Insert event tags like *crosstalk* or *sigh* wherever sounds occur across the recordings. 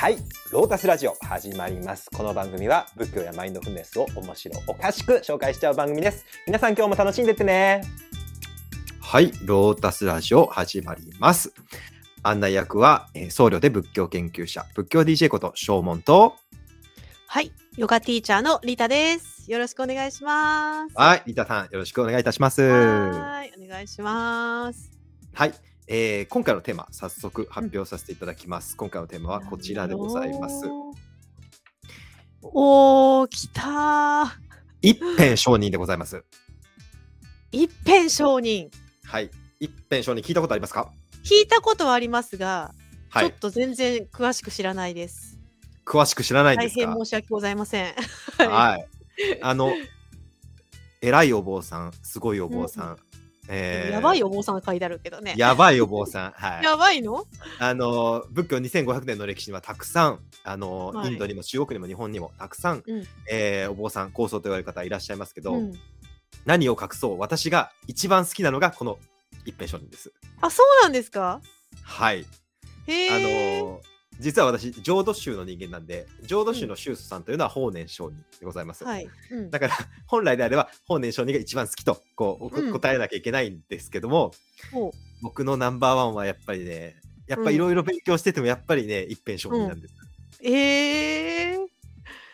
はい、ロータスラジオ始まります。この番組は仏教やマインドフルネスを面白おかしく紹介しちゃう番組です。皆さん今日も楽しんでってね。はい、ロータスラジオ始まります。案内役は、えー僧侶で仏教研究者、仏教 DJ こと正門と、はい、ヨガティーチャーのリタです。よろしくお願いします。はい、リタさんよろしくお願いいたします。はーい、お願いします。はい、えー今回のテーマ早速発表させていただきます。今回のテーマはこちらでございます。おー、来たー。一辺承認でございます。一辺承認。はい、一辺承認聞いたことありますか？聞いたことはありますが、はいちょっ、と全然詳しく知らないです。詳しく知らないんですか？大変申し訳ございません。はい。あの、偉いお坊さん、すごいお坊さん。えーやばいお坊さんが書いてあるけどね。やばいお坊さん。はい。やばいの？あの、仏教2500年の歴史にはたくさん、あの、はいインドにも中国にも日本にもたくさん、うんえーお坊さん、高僧と言われる方いらっしゃいますけど、うん何を隠そう、私が一番好きなのがこの一辺承認です。あ、そうなんですか？はい。あへえ。の実は私、浄土宗の人間なんで、浄土宗の宗祖さんというのは法然上人でございます。はい。うん。だから本来であれば法然上人が一番好きとこう、こうん。答えなきゃいけないんですけどもほ僕のナンバーワンはやっぱりねやっぱうん。いろいろ勉強しててもやっぱりね一辺上人なんです、うえー、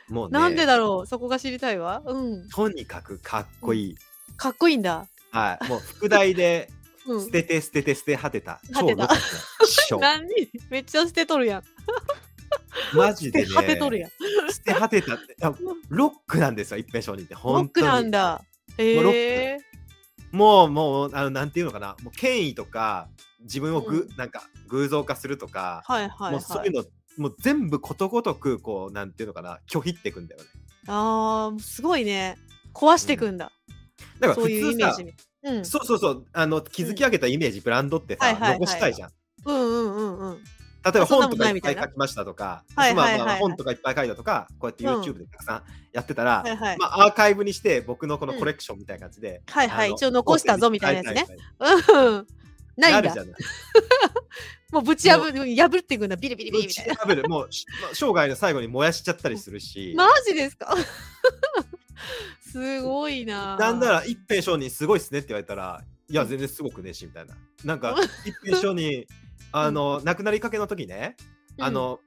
もうねなんでだろう？そこが知りたいわ。うん。とにかくかっこいい、かっこいいんだ。はい。もう副題でうん。捨。てて捨てて捨て果てた。果てた。何？*laughs* めっちゃ捨てとるやん。*laughs* マジでね。捨て果てとるやん。捨て果てたって。ロックなんですよ一辺上人って。ロックなんだ。えもうもうあのなんていうのかな。もう権威とか自分をぐ、うん。なんか偶像化するとか、はいはいはい。もうそういうのもう全部ことごとくこうなんていうのかな。拒否っていくんだよね。ああ、すごいね。壊してくんだ。だから普そういうイ通さメージみうん。そうそうそうあの築き上げたイメージ、ブランドってさ、はいはいはい残したいじゃんうんうんうんうん。例えば本とかいっぱない書きましたとか、はいまあはいはいはいまあ本とかいっぱい書いたとかこうやってうん YouTube でたくさんやってたら、はいはい。まあ、アーカイブにして僕のこのコレクションみたいな感じで、はいはいあの一応残したぞみたいなやつねうん。ないんるじ。ゃない *laughs* もうぶち破る破っていくんだ。ビリビリビリみたいな。破るもうし生涯の最後に燃やしちゃったりするし、マジですか？*laughs* すごいな。なんなら一平商人すごいっすねって言われたらいや全然すごくねえしみたいな。なんか一平商人 *laughs* あの亡くなりかけの時ねあの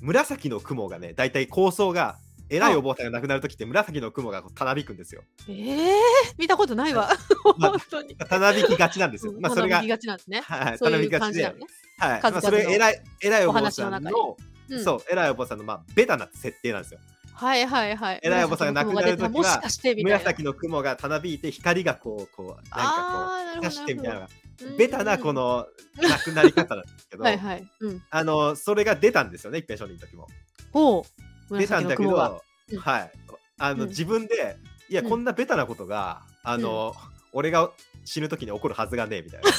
紫の雲がね大体構想が偉いお坊さんが亡くなる時って紫の雲がたなびくんですよ。ええ見たことないわ。*laughs* まあ本当に。たなびきがちなんですよ。まあそれが好きがちなんですね。はい。たなびきがちで。はい。まあそれ偉い偉いお坊さんのそう偉いお坊さんのまあベタな設定なんですよはいはいはい。偉いお坊さんが亡くなる時は。紫の雲がたなびいて光がこうこうなんかこう差してみたいなベタなこ。の亡くなり方なんですけど *laughs* はいはい。うん。あのそれが出たんですよね一平商人の時もほう。出たんだけど、はいあの、うん自分でいや、うんこんなベタなことがあの、俺が死ぬ時に起こるはずがねえみたいな感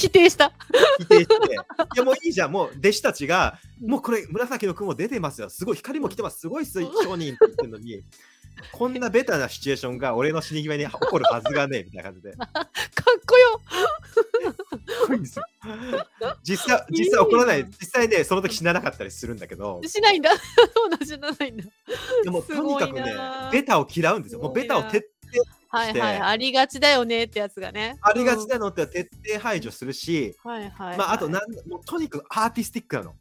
否定した。否定して。いやもういいじゃん。もう弟子たちが、うん。もうこれ紫の雲出てますよ。すごい光も来てます。すごいっす商人って言ってるのにこんなベタなシチュエーションが俺の死に際に起こるはずがねえみたいな感じで。かっこよ。いいんですよ。実際実際起こらない。実際ねその時死ななかったりするんだけど。しないんだ。*laughs* そうなんじゃないんだ。でもとにかくねなベタを嫌うんですよ。もうベタを徹底はいはい。ありがちだよねってやつがね。ありがちなのって徹底排除するし、うん。はいはいはい。まああとなんもうとにかくアーティスティックなの、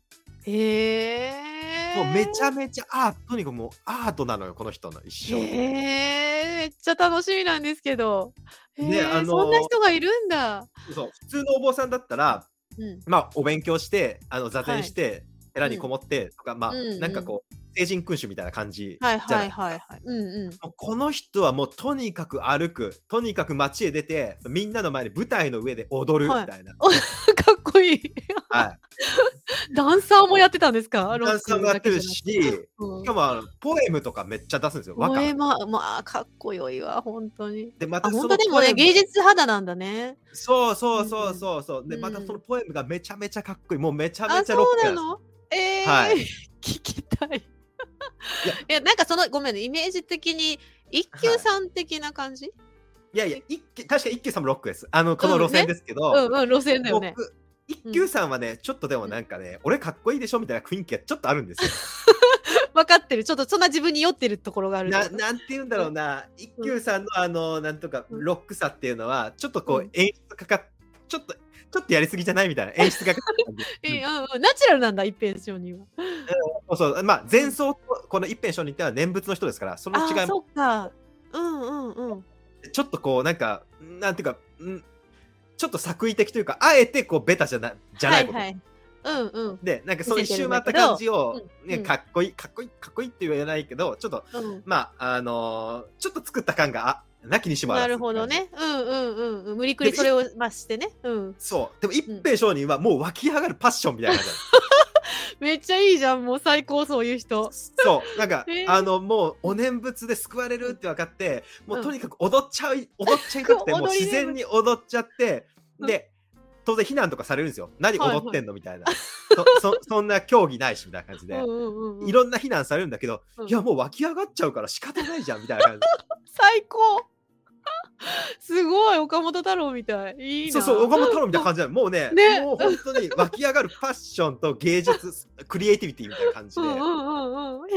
へえ。もうめちゃめちゃアートとにかくもうアートなのよこの人の一生へえ。めっちゃ楽しみなんですけど。ねあのーそんな人がいるんだ。そう普通のお坊さんだったらうん。まあお勉強してあの座禅して、寺にこもってとか、まあ、うんうんなんかこう聖人君主みたいな感じじゃはいない？はいはいはい。うんうん。この人はもうとにかく歩くとにかく街へ出てみんなの前に舞台の上で踊るみたいな、*laughs* かっこいい。はい。*laughs* ダンサーもやってたんですか？ダンサーもやってるししうん。かもあのポエムとかめっちゃ出すんですよポエマまあかっこよいわ本当に。あでまたそ本当でもね芸術肌なんだね。そうそうそうそうそう、んまたそのポエムがめちゃめちゃかっこいい。もうめちゃあめちゃロックなの？ええはい。*laughs* 聞きたい。いや *laughs* やなんかそのごめんねイメージ的に一休さん的な感じ？いやいや一休確か一休さんもロックですあのこの路線ですけど、うんうん路線だよね。僕一休さんはね、ちょっとでもなんかね、俺かっこいいでしょみたいな雰囲気がちょっとあるんですよ。*laughs* 分かってる。ちょっとそんな自分に酔ってるところがあるな。なんて言うんだろうな、一休さんのあの、なんとか、うんロックさっていうのは、ちょっとこううん演出かかっ、ちょっと、ちょっとやりすぎじゃない？みたいな演出が *laughs* えうんうん、ナチュラルなんだ、一辺承認は。そうそう、まあ、前奏とこの一辺承認ってのは念仏の人ですから、その違いもそっか。うんうんうん。ちょっとこう、なんか、なんていうか、んちょっと作為的というか、あえてこう、ベタじゃなじゃないこと。はいはい。うんうん。で、なんかその一周回った感じを、ね、うんうんかっこいい、かっこいい、かっこいいって言わないけど、ちょっと、うんまあ、あのーちょっと作った感が、あ、なきにしもあらずなるほど。ね。うんうんうんうん。無理くりそれをましてね。うん。そう。でも、一平商人はもう湧き上がるパッションみたいな感じ *laughs* めっちゃいいじゃん、もう最高、そういう人。そう。なんか、*laughs* えーあの、もう、お念仏で救われるって分かって、もううんとにかく踊っちゃう、踊っちゃいたくて、*laughs* もう踊り自然に踊っちゃって、うんで、当然非難とかされるんですよ。何はいはい踊ってんのみたいな。そそそんな競技ないしみたいな感じで、うんうんうんうんいろんな非難されるんだけど、うんいやもう湧き上がっちゃうから仕方ないじゃんみたいな感じ最高。*laughs* すごい岡本太郎みたい。いいな。そうそう岡本太郎みたいな感じなのもうねね。もう本当に *laughs* 湧き上がるパッションと芸術クリエイティビティみたいな感じで、うんうんうん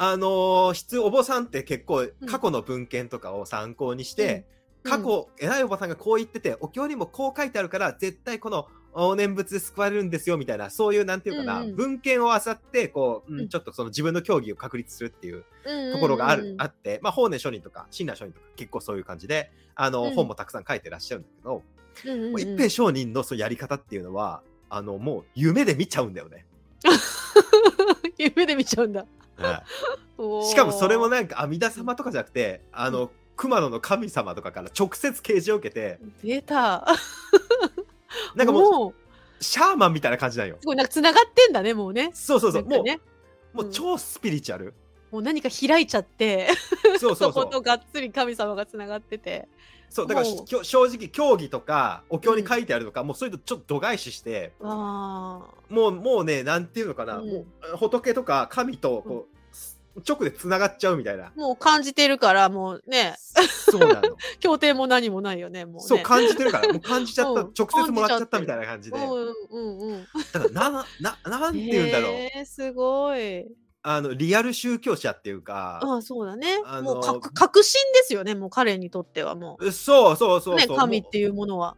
あのー、質お坊さんって結構過去の文献とかを参考にして、うん。過去、偉いおばさんがこう言ってて、お経にもこう書いてあるから、絶対このお念仏で救われるんですよみたいな、そういうなんていうかな、うんうん。文献を漁って、こう、うんうん。ちょっとその自分の教義を確立するっていうとところがある、ああって、まあ、法然上人とか、親鸞上人とか、結構そういう感じで、あの、うん。本もたくさん書いてらっしゃるんだけど、うんうんうん。一平上人のそのやり方っていうのは、あの、もう夢で見ちゃうんだよね。*laughs* 夢で見ちゃうんだ。うん *laughs* おー。しかもそれもなんか阿弥陀様とかじゃなくて、あの、熊野の神様とかから直接啓示を受けて、出た *laughs* なんかもう、シャーマンみたいな感じなんよ。すごいなんか繋がってんだねもうね。そうそうそう。もう、ね。もう超スピリチュアル。もう何か開いちゃって。そうそうそ *laughs* そことう。がっつり神様が繋がってて。そう、だから正直、競技とか、お経に書いてあるとか、もうそういうのちょっと度外視して、あもう、もうね、なんていうのかな、うん。もう、仏とか神と、こう、直で繋がっちゃうみたいな。ーもう感じてるからもうね。そうなの。*laughs* 協定も何もないよねもうね。そう、感じてるから、もう感じちゃった、*laughs* うん直接もらっちゃったみたいな感じで。うんうんうん。だから、な、な、なんて言うんだろう。へーすごい。あの、リアル宗教者っていうか、ああそうだね、あのもうか確信ですよねもう彼にとってはもそうそうそうう。ねそう。神っていうものは。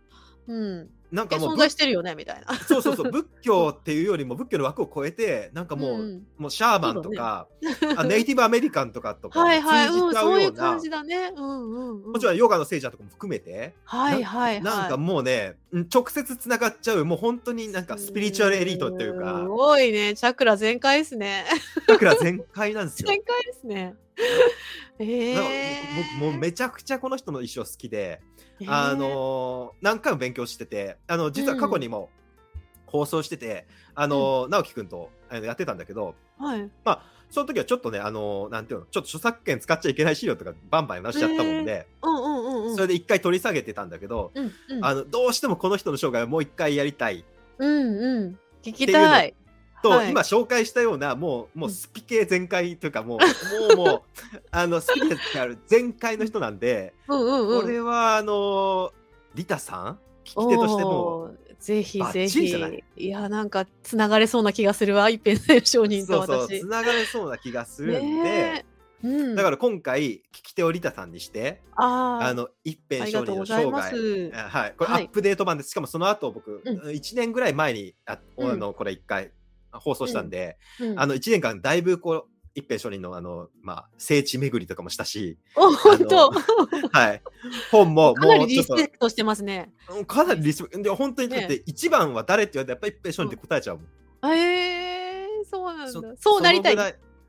うん。えなんかもう存在してるよねみたいなそうそうそう、*laughs* 仏教っていうよりも仏教の枠を超えて、なんかもう、んもうシャーマンとか、あネイティブアメリカンとかとかはいはい、うん、そういう感じだね。うんうん、うん。もちろんヨガの聖者とかも含めて、はいはいはい。なんかもうね、うん直接つながっちゃう、もう本当になんかスピリチュアルエリートっていうすか、ごいね、チャクラ全開ですね。だから全開なんですよ。*laughs* 全開ですね。えだからえ僕もうめちゃくちゃこの人の衣装好きで、えーあのー何回も勉強してて、あの実は過去にも放送してて、あのー直樹くんとやってたんだけど、はい。まあ、その時はちょっとね、あのーなんていうの、ちょっと著作権使っちゃいけない資料とかバンバン出しちゃったもんで、うんうんうんうん。それで一回取り下げてたんだけど、うんうん。あの、どうしてもこの人の生涯をもう一回やりたいうんうん。聞きたい。と、はい。今紹介したような、もう、もうスピ系全開というか、もう、*laughs* もう、もう、あの、スピリチュアル全開の人なんで。これは、あのーリタさん？聞き手としても、ぜひバぜひい？いやなんかつながれそうな気がするわ一辺選承認とそうそう、私つながれそうな気がするんで、うん、だから今回、聞き手をリタさんにして、あの、一辺商人の生涯、はい、これアはい。ップデート版です。しかもその後僕、うん。1年ぐらい前にあのこれ1回放送したんで、うん。あの1年間だいぶこう一平商人のあの、まあ、聖地巡りとかもしたし、お本当。はい、本もかなりリスペクトしてますね。とかなりリスペクト。で本当にだって一番は誰って言われたらやっぱり一平商人って答えちゃうもん。えー、そうなんだ。そそうなりたい。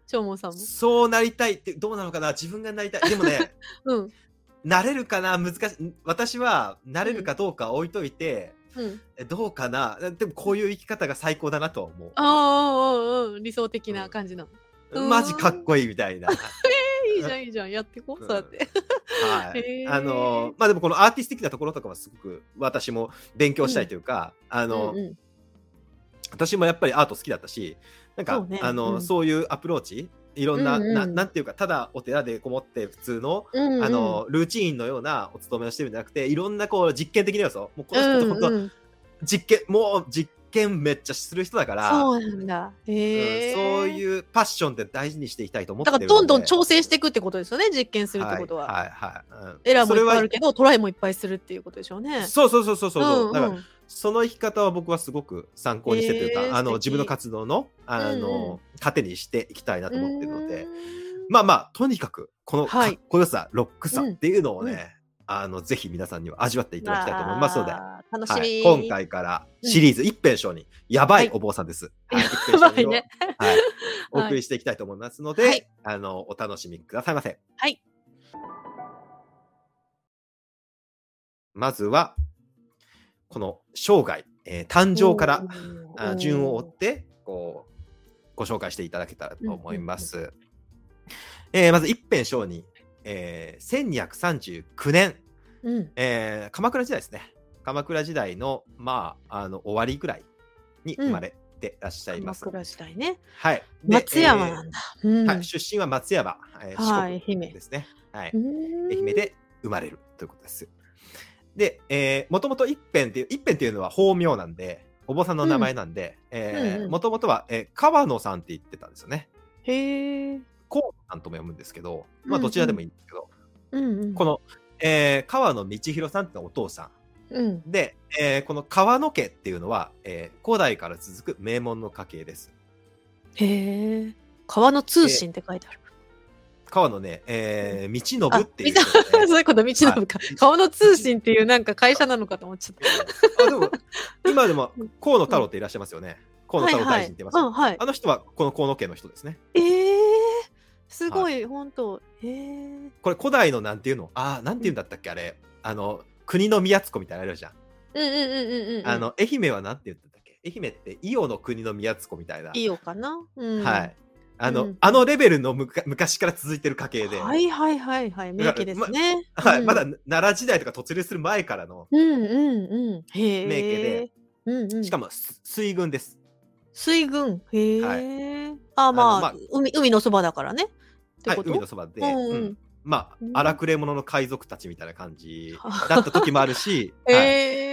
長毛さんも。そうなりたいってどうなのかな？自分がなりたい。でもね *laughs* うん。なれるかな？難しい。私はなれるかどうかは置いといて、うん。えどうかな？でもこういう生き方が最高だなとは思う。ああうんうん理想的な感じなの、うん。マジかっこいいみたいな。いいじゃん *laughs* いいじゃん。やってこう、うん。そうやって。はい。*laughs* あの、まあでもこのアーティスティックなところとかはすごく私も勉強したいというか、あの、うんうん。私もやっぱりアート好きだったし、なんか、そうね。あの、うん。そういうアプローチ、いろんな、うんうんな、なんていうか、ただお寺でこもって普通の、うんうんあの、ルーチンのようなお勤めをしてるんじゃなくて、いろんなこう実験的な要素、もうこの人と本当は、うんうん実験、もう実験めっちゃする人だから、そうなんだ。うん。そうう。いうパッションって大事にしていきたいと思ってだ。からどんどん挑戦していくってことですよね、実験するってことは。はい、はい、はい。うんエラーもいっぱいあるけど、トライもいっぱいするっていうことでしょうね。はそうそうそうそうそう。うんだからうんその生き方は僕はすごく参考にしてというか、へーあの自分の活動のあの、うんうん。糧にしていきたいなと思ってるので、まあまあとにかくこのかはい。っこよさ、ロックさっていうのをね、あのぜひ皆さんには味わっていただきたいと思いますので。楽しみ、はい、今回からシリーズ一辺章に、やばいお坊さんです。はい、*laughs* 一辺章にをやばいね。はい、*laughs* お送りしていきたいと思いますので、はい。あのお楽しみくださいませ。はい。まずは、この生涯、えー誕生からあ順を追ってこうご紹介していただけたらと思います。えーまず一辺章に、えー1239年、うん。えー鎌倉時代ですね。鎌倉時代の、まあ、あの終わりぐらいに生まれてらっしゃい鎌ます。倉時代ね。はい。で松山なんだ。うんえーはい、出身は松山、えーはい四国ですね。はい。うーん愛媛で生まれるということです。で、えー、もともと一辺っていう、一辺っていうのは法名なんで、お坊さんの名前なんで、えもともとは、えー川野さんって言ってたんですよね。へえ。河野さんとも読むんですけど、まあどちらでもいいんですけど、うんうん。この、えー川野道弘さんってのはお父さうん。ん。で、えーこの川野家っていうのは、えー古代から続く名門の家系です。へえ。川の通信って書いてある。川野ね、えー、道信あ、っていうね、*laughs* そういうこと、道の部か。川の通信っていうなんか会社なのかと思っちゃった。あでも、今でも *laughs* 河野太郎っていらっしゃいますよね。河野太郎大臣ってますよ、うん、はい。あの人はこの河野家の人ですね。ええすごい、本当ええこれ古代のなんていうの？ああ、なんていうんだったっけあれ。あの、国の宮津子みたいなのあるじゃん。うんうんうんうんうん。あ、の、愛媛はなんて言ったっけ？愛媛って伊予の国の宮津子みたいな。いいよかな？うん。はい。あの、うんあのレベルのむか昔から続いてる家系で。はいはいはいはい。名家ですね。はい、うんまだ奈良時代とか突入する前からの、うんうんうん。へえ。名家で。うんうん。しかもす水軍です。水軍。へえ。はあ、まあ、まあ海、海のそばだからね。はい、海のそばで、うんうんうんまあうん荒くれ者の海賊たちみたいな感じだった時もあるし、へ *laughs* はいえ。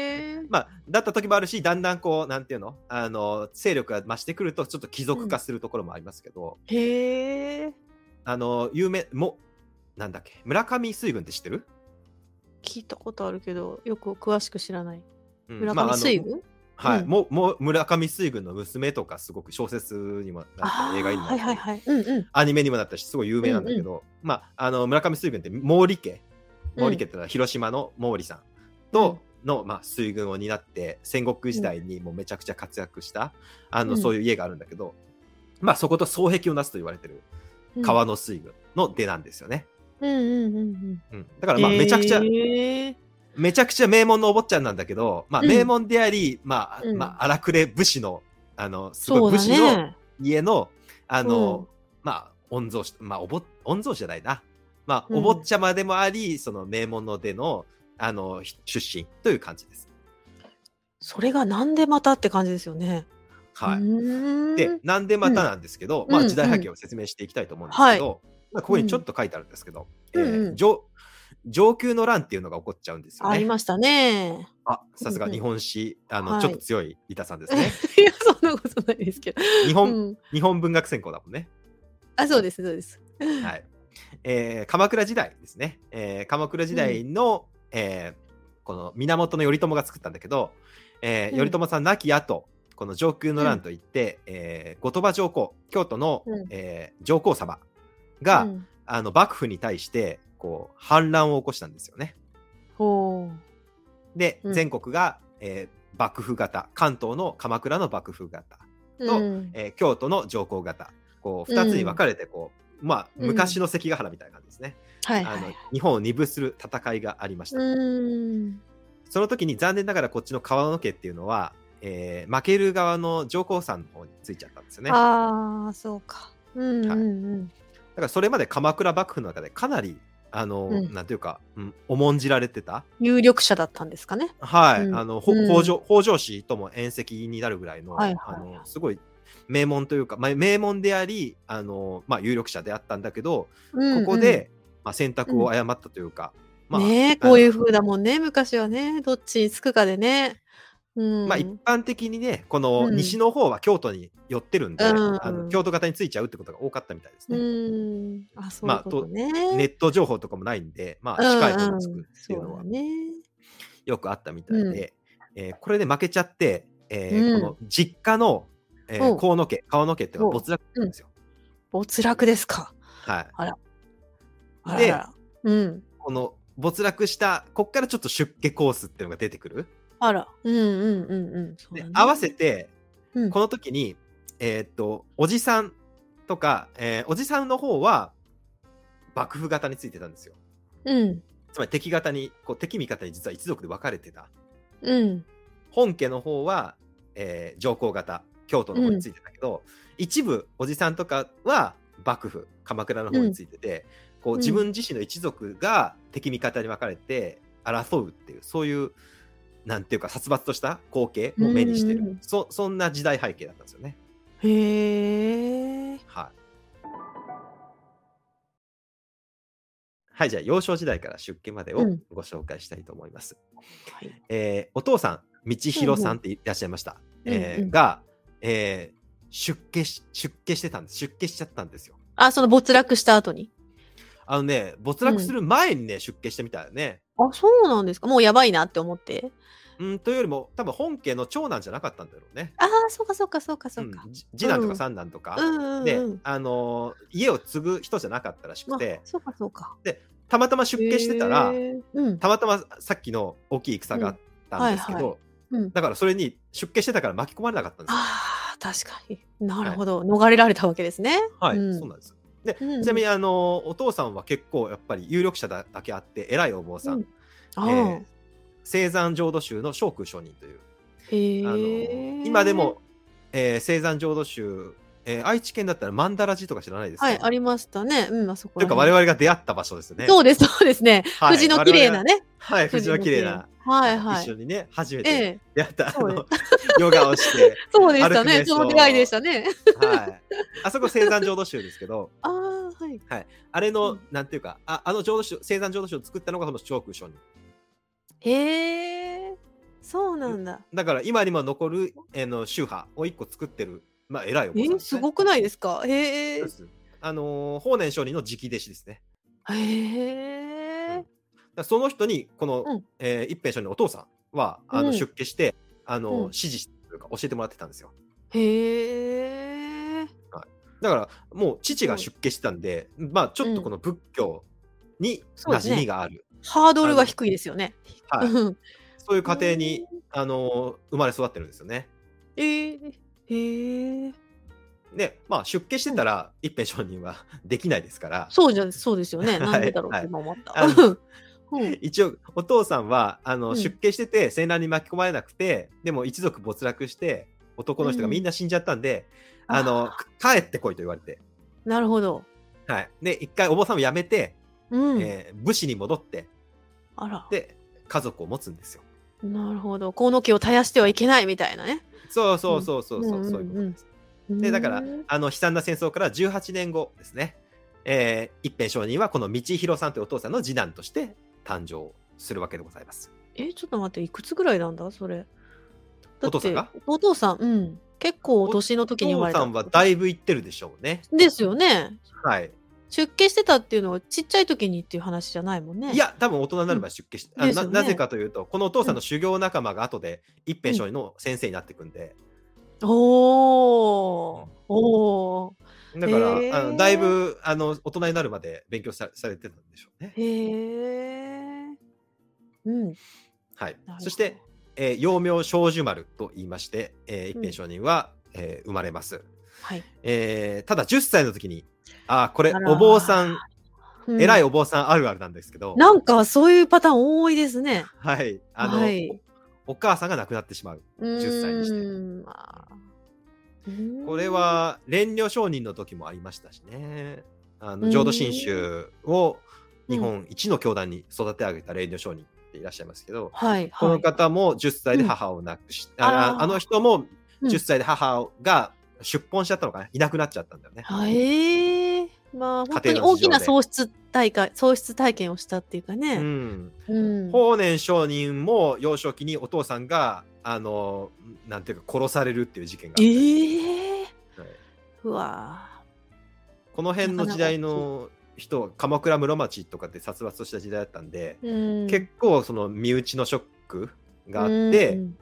まあ、だった時もあるしだんだんこうなんていうの？あの勢力が増してくるとちょっと貴族化するところもありますけど、へえ。あの有名もなんだっけ？村上水軍って知ってる、聞いたことあるけど、よく詳しく知らない。うん。村上水軍？はい、うん。もも村上水軍の娘とかすごく小説にもなっ映画にもなっはいはいはい。うんうん。アニメにもなったしすごい有名なんだけど、まああの村上水軍って毛利家毛利家ってのは広島の毛利さんとの、まあ、水軍を担って戦国時代にもうめちゃくちゃ活躍した、あのうんそういう家があるんだけど、まあそこと双璧をなすと言われてるうん川の水軍の出なんですよね。うんうんうんうん。うん、だからまあめちゃくちゃ、めちゃくちゃ名門のお坊ちゃんなんだけど、まあうん名門であり、まあ、うんまあ荒くれ武士のあのすごい武士のね。家の、あの、うんまあ、御曹司、まあ、おぼ、御曹司じゃないな。まあ、うんお坊ちゃまでもあり、その名門の出の、あの、ひ出身という感じです。それがなんでまたって感じですよね。はい。いで、なんでまたなんですけど、うんまあ、時代背景を説明していきたいと思うんですけど、まあ、ここにちょっと書いてあるんですけど、うんえーうん上上級の乱っていうのが起こっちゃうんですよね。ありましたね。あ、さすがうんうん日本史、あの、はいちょっと強い板さんですね。*laughs* いや、そんなことないですけど。日本、うん日本文学専攻だもんね。あ、そうです、そうです。はい。えー鎌倉時代ですね。えー鎌倉時代の、えーこの源頼朝が作ったんだけど、えーうん。頼朝さん亡き後、この上級の乱といって、えー後鳥羽上皇、京都の、うん。えー上皇様が、うん。あの幕府に対してこう反乱を起こしたんですよね。ほで、うん。全国が、えー幕府型、関東の鎌倉の幕府型、う。とうん。えー京都の上皇型、こう2つに分かれてこう、まあうん昔の関ヶ原みたいな感じですね。あのはいはい。日本を二分する戦いがありました。うん。その時に残念ながらこっちの川野家っていうのは、えー負ける側の上皇さんの方についちゃったんですよね。だかああ、そうか。うんうんうん。らそれまで鎌倉幕府の中でかなり、あの、うんなんていうか、うん、重んじられてた。有力者だったんですかね。はい。うんあの、ほうん北条、北条氏とも縁石になるぐらいの、はいはいあの、すごい名門というか、まあ、名門であり、あの、まあ、有力者であったんだけど、こここで、まあ、選択を誤ったというか、まあ、ねえ、あのこういう風だもんね、昔はね。どっちにつくかでね。うん。まあ一般的にね、このうん西の方は京都に寄ってるんで、うんあの京都型についちゃうってことが多かったみたいですうね。ん。あ、そういうことね。ネット情報とかもないんで、まあうん近い方につくっていうのはね。よくあったみたいで、えーこれで負けちゃって、えーうんこの実家の、えおー、河野家、川野家っていうのが没落んですよ。没落ですか。はい。あらあでら。うん。この没落した、こっからちょっと出家コースっていうのが出てくる？あら。うんうんうんうん。ねで合わせて、うんこの時に、えーっと、おじさんとか、えーおじさんの方は、幕府型についてたんですよ。うん。つまり敵型に、こう敵味方に実は一族で分かれてた。うん。本家の方は、えー上皇型、京都の方についてたけど、一部おじさんとかは幕府、鎌倉の方についてて、こううん自分自身の一族が敵味方に分かれて争うっていう、そういう、なんていうか殺伐とした光景を目にしてる、うんうんうんそそんな時代背景だったんですよね。へえ。はい。はい、じゃあ幼少時代から出家までをうんご紹介したいと思います。はいえーお父さん、道弘さんっていらっしゃいました。うんうんえーうんうんが、えー出家し、出家してたんです。出家しちゃったんですよ。あ、その没落した後に。あのね、没落する前にね、出家してみたよね。あ、そうなんですか。もうやばいなって思って。うん、というよりも、多分本家の長男じゃなかったんだろうね。ああ、そうかそうかそうかそうか。んじ次男とかうん三男とか。うんうんうん。で、あのー家を継ぐ人じゃなかったらしくあて、そうかそうか。たまたま出家してたら、へーうん。たまたまさっきの大きい戦があったんですけど、うんはいはうんだからそれに出家してたから巻き込まれなかったんですよ。ああ、確かに。なるほど。逃れられたわけですね。はい、うんそうなんです。で、うんちなみにあのお父さんは結構やっぱり有力者だだけあって偉いお坊さん、うんあえーー青山浄土宗の聖空上人という、あへえ。の今でも、えー青山浄土宗、えー愛知県だったら曼荼羅寺とか知らないですか、はい、ありましたね。うん、あそこというか我々が出会った場所ですよね。そうです、そうですね。はい藤の綺麗なね。はい、藤の綺麗な、はいはい。一緒にね初めえてえ、出会った、あの *laughs* ヨガをして、*laughs* そうでしたね。その出会いでしたね。はい、あそこ青山浄土宗ですけど、*laughs* ああ、はい。あれの、うんなんていうか、ああの浄土宗、青山浄土宗を作ったのがその聖空上人。へえ、そうなんだ。だから今にも残る、えーの宗派を一個作ってる、まあ偉いおえー、坊さんです、ごくないですか？へえあのー法然上人の直弟子ですね。へえ。その人に、この、うんえー一辺上人のお父さんは、あのうん出家して、あのーうん指示というか教えてもらってたんですよ。へえ。だから、もう父が出家してたんで、まあちょっとこの仏教に馴染みがある。ハードルは低いですよね。はい。うんそういう家庭に、あのー生まれ育ってるんですよね。えー、へえ。で、まあ出家してたら、一辺上人は *laughs* できないですから、そうじゃ、そうですよね。はいなんでだろうはいって今思った。あのうん *laughs* 一応お父さんはあの、うん出家してて戦乱に巻き込まれなくてでも一族没落して男の人がみんな死んじゃったんで、うんあのあ帰ってこいと言われて、なるほど。はい、で一回お坊さんを辞めて、うん。えー武士に戻ってあら。で家族を持つんですよ。なるほど。河野家を絶やしてはいけないみたいなね。そうそうそうそうそう、うそういうことです。うんでだからうんあの悲惨な戦争から18年後ですね、えー一辺上人はこの道弘さんというお父さんの次男として誕生するわけでございます。え、ちょっと待って、いくつぐらいなんだ？それ。お父さんが？お父さん、うん。結構お年の時に生おまれた。父さんはだいぶいってるでしょうね。ですよね。はい。出家してたっていうのはちっちゃい時にっていう話じゃないもんね。い、や、多分大人になる前出家して、あですよねななぜかというと、このお父さんの修行仲間が後で一辺上人の先生になっていくんで、おー。おー。だから、あのだいぶあの大人になるまで勉強さされてたんでしょうね。へえ。うん。はい。そして、えー幼名少女丸と言いまして、えー一辺上人は、えー生まれます。はい。えーただ10歳の時に、あーこれお坊さん、うん。偉いお坊さんあるあるなんですけど、なんかそういうパターン多いですね。はい、あの、はい。おお母さんが亡くなってしまう。10歳にして。これは蓮如上人の時もありましたしね。あうん。の浄土真宗を日本一の教団に育て上げた蓮如上人いらっしゃいますけど、はい、このはい。方も10歳で母を亡くし、うんああの人もうん。10歳で母が出奔しちゃったのかな、いなくなっちゃったんだよね。はい。まあ、本当に大きな喪失体験、喪失体験をしたっていうかうね。ん、うん。法然上人も幼少期にお父さんがあの、なんていうか、殺されるっていう事件があったえり。えはい、うわこの辺の時代の人、鎌倉室町とかって殺伐とした時代だったんで、ー。うん。結構その身内のショックがあって、うん。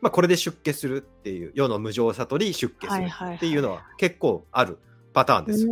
まあ、これで出家するっていう世の無常悟り出家するっていうのは結構あるパターンです。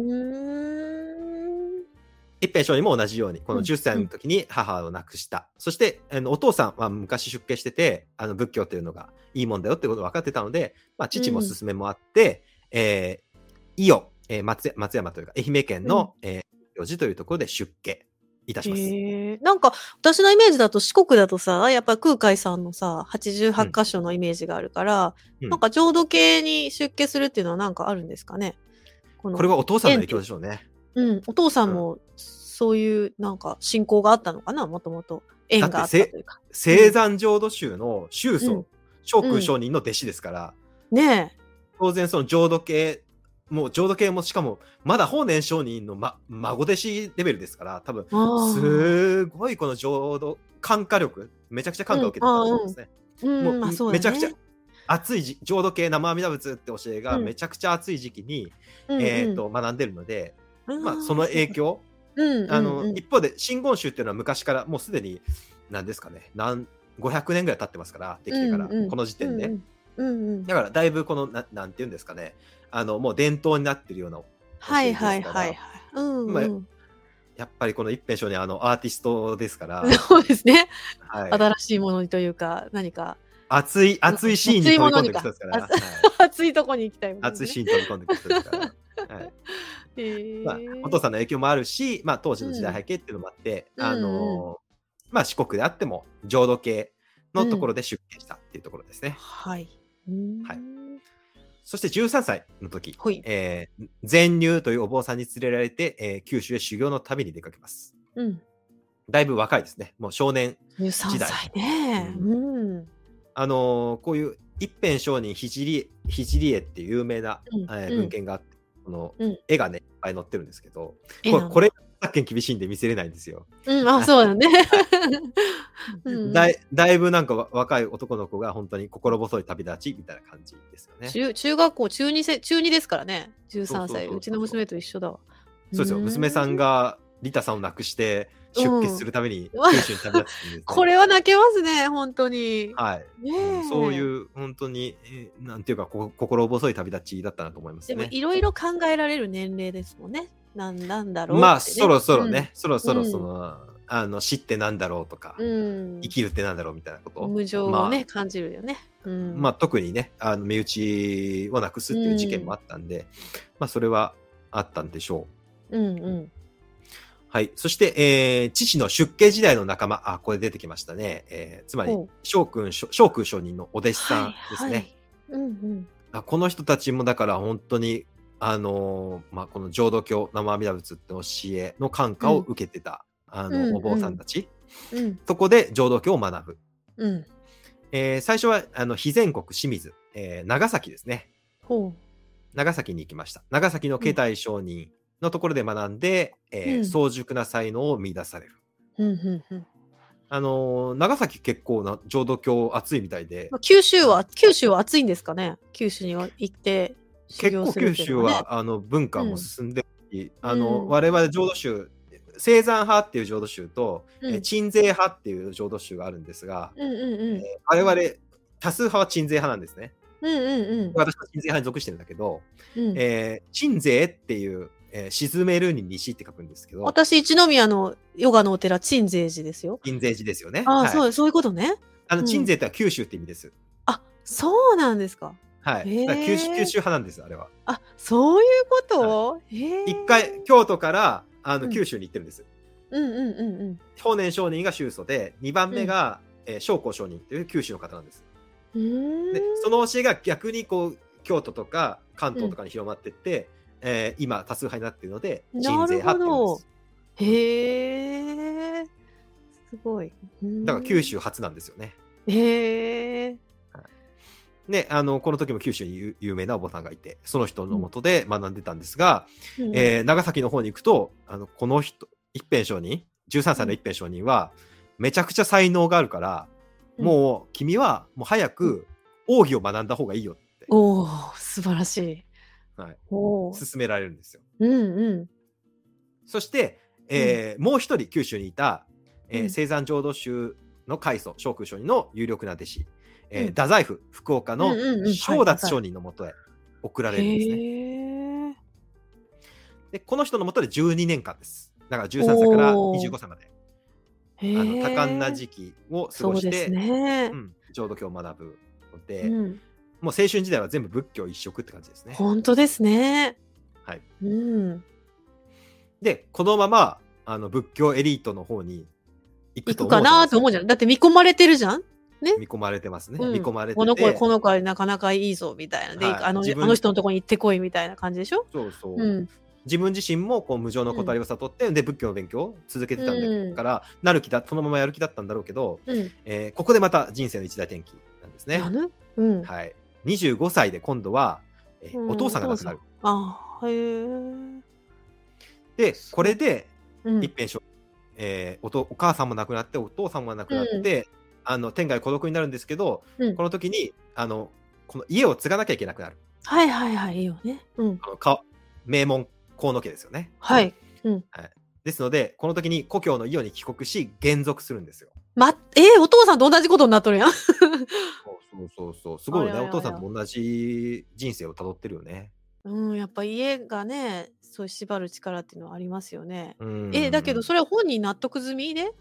一平上人も同じようにこのうん。10歳の時に母を亡くした、そしてあのお父さんは昔出家しててあの仏教というのがいいもんだよってことが分かってたので、まあ、父も勧めもあって、えー伊予、えー松松山というか愛媛県の、えー行寺というところで出家いたします。へえなんか私のイメージだと四国だとさやっぱり空海さんのさ88箇所のイメージがあるから、うん。なんか浄土系に出家するっていうのはなんかあるんですかね？これはお父さんの影響でしょうね。うん、お父さんもそういうなんか信仰があったのかな？もともと。縁があったというか。青山浄土宗の宗祖、うん。聖空上人の弟子ですから、ね当然その浄土系もう浄土系もしかもまだ法然上人の、ま、孫弟子レベルですから多分すごいこの浄土感化力めちゃくちゃ感化を受けてたと思うんですね。あうん。もうめちゃくちゃ熱いじ浄土系生阿弥陀仏って教えがうんめちゃくちゃ熱い時期に、えー、と学んでるので、まあ、ーその影響あの、うん一方で真言宗っていうのは昔からもうすでに何ですかね何500年ぐらい経ってますからできてから、この時点で、だからだいぶこのななんていうんですかねあのもう伝統になってるようなはいはいはいはい。うんうん。まあやっぱりこの一辺書にあのアーティストですから、*laughs* そうですね。はい、新しいものにというか、何か。熱い熱いシーンに飛び込んでいく人ですから、熱いとこに行きたいね。熱いシーンに飛び込んでいく人ですか。*laughs* ら。はいまあ、お父さんの影響もあるし、まあ、当時の時代背景っていうのもあって、うん。あのーまあ、四国であっても浄土系のところで出家したっていうところですね。はい。うーん。はいそして13歳の時、ほい。えー禅入というお坊さんに連れられて、えー九州へ修行の旅に出かけます。うん。だいぶ若いですね。もう少年。13時代歳ね。ううん。あのーこういう一辺上人聖り絵っていう有名な、うんえーうん文献があって、このうん絵がね、いっぱい載ってるんですけど、これこれ作権厳しいんで見せれないんですよ。うん、あ、そうだね。*laughs* うんだいだいぶなんかわ若い男の子が本当に心細い旅立ちみたいな感じですよね。中中学校中2せ中2ですからね。13歳。そうちの娘と一緒だわ。そうですよ。ん娘さんがリタさんを亡くして出家するためにうん九州に旅立つんです、ね。*laughs* これは泣けますね、本当に。はい、うんそういう本当に、えーなんていうかこ心細い旅立ちだったなと思いますでもね。いろいろ考えられる年齢ですもんね。なんなんだろうね、まあそろそろね、そろそろうんその、あの死ってなんだろうとか、うん。生きるってなんだろうみたいなこと？無情まあをね、感じるよね。うん。まあ、特にね、あの身内をなくすっていう事件もあったんで、まあそれはあったんでしょう。うんうん。はい。そして、えー父の出家時代の仲間、あ、これ出てきましたね。えーつまりほう、翔君、翔翔空上人のお弟子さんですね。はいはいうんうん。あこの人たちもだから本当に、あのーまあ、この浄土教、生阿弥陀仏って教えの感化を受けてた、あの、うんお坊さんたち。うんそこで浄土教を学ぶ。うん。えー最初は、あの、非全国清水、えー長崎ですね。ほ長崎に行きました。長崎の慶太上人のところで学んで、えーうん早熟な才能を見出される。う。うんうんうん。あのー長崎結構な浄土教暑いみたいでまあ、、九州は、九州は暑いんですかね九州には行って修結構九州はね。は、あの文化も進んでるし、あうのん我々浄土宗青山派っていう浄土宗と、うんえー鎮西派っていう浄土宗があるんですが、うんうんうん。我々多数派は鎮西派なんですね。うんうん私は鎮西派に属してるんだけど、うん。うんえー鎮西っていう、えー沈めるに西って書くんですけど、私、一宮のヨガのお寺、鎮西寺ですよ。鎮西寺ですよね。ああ、はいそう、そういうことね。あのうん鎮西ってのは九州って意味です。あ、そうなんですか。はい。だから九州九州派なんです、あれは。あ、そういうこと、へえ。一回、京都からあうんの九州に行ってるんです。うんうんうんうん。法然上人が宗祖で、2番目が、えー将校上人っていう九州の方なんです。うーんで、その教えが逆にこう、京都とか関東とかに広まってって、えー今多数派になっているので、鎮西派っていうんです。へえ。すごい。だから九州初なんですよね。へえ。で、あの、この時も九州に有有名なお坊さんがいて、その人のもとで学んでたんですが、うんえー長崎の方に行くと、あの、この人、一辺上人、13歳の一辺上人は、めちゃくちゃ才能があるから、うんもう君はもう早く奥義を学んだ方がいいよって、おお素晴らしい。はい、おお。勧められるんですよ。うんうん。そして、えーもう一人九州にいた、えーうん青山浄土宗の開祖小空上人の有力な弟子、えーうん太宰府福岡の正達上人のもとへ送られるんですね。でこの人のもとで12年間です。だから13歳からおー25歳までへあの多感な期時期を過ごして、ねう。ん、浄土教を学ぶので、うん。もう青春時代は全部仏教一色って感じですね。本当ですね。はい、うん。でこのままあの仏教エリートの方に行くかなと思うじゃん。だって見込まれてるじゃん。見込まれてますね。うん見込まれててこの子、この子はなかなかいいぞ、みたいな。で、はいあのあの人のとこに行ってこい、みたいな感じでしょ？そうそう、うん。自分自身もこう無常の答えを悟って、で仏教の勉強を続けてたんうんだから、なる気だそのままやる気だったんだろうけど、うん。えーここでまた人生の一大転機なんですねうん。はい、25歳で今度は、えーうんお父さんが亡くなる。あへえ。でこれでうん一辺症、えーおとお母さんも亡くなってお父さんも亡くなって、あの天涯孤独になるんですけど、うんこの時にあのこの家を継がなきゃいけなくなるはいはいはい、いいよね。うん。あのか名門河野家ですよね。はい。ですのでこの時に故郷の伊予に帰国し現属するんですよ。ま、えーお父さんと同じことになっとるやん。そうそうそうそうすごいよねお父さんと同じ人生をたどってるよね。うん、やっぱ家がね、そういう縛る力っていうのはありますよね。うんえ、だけどそれは本人納得済みで？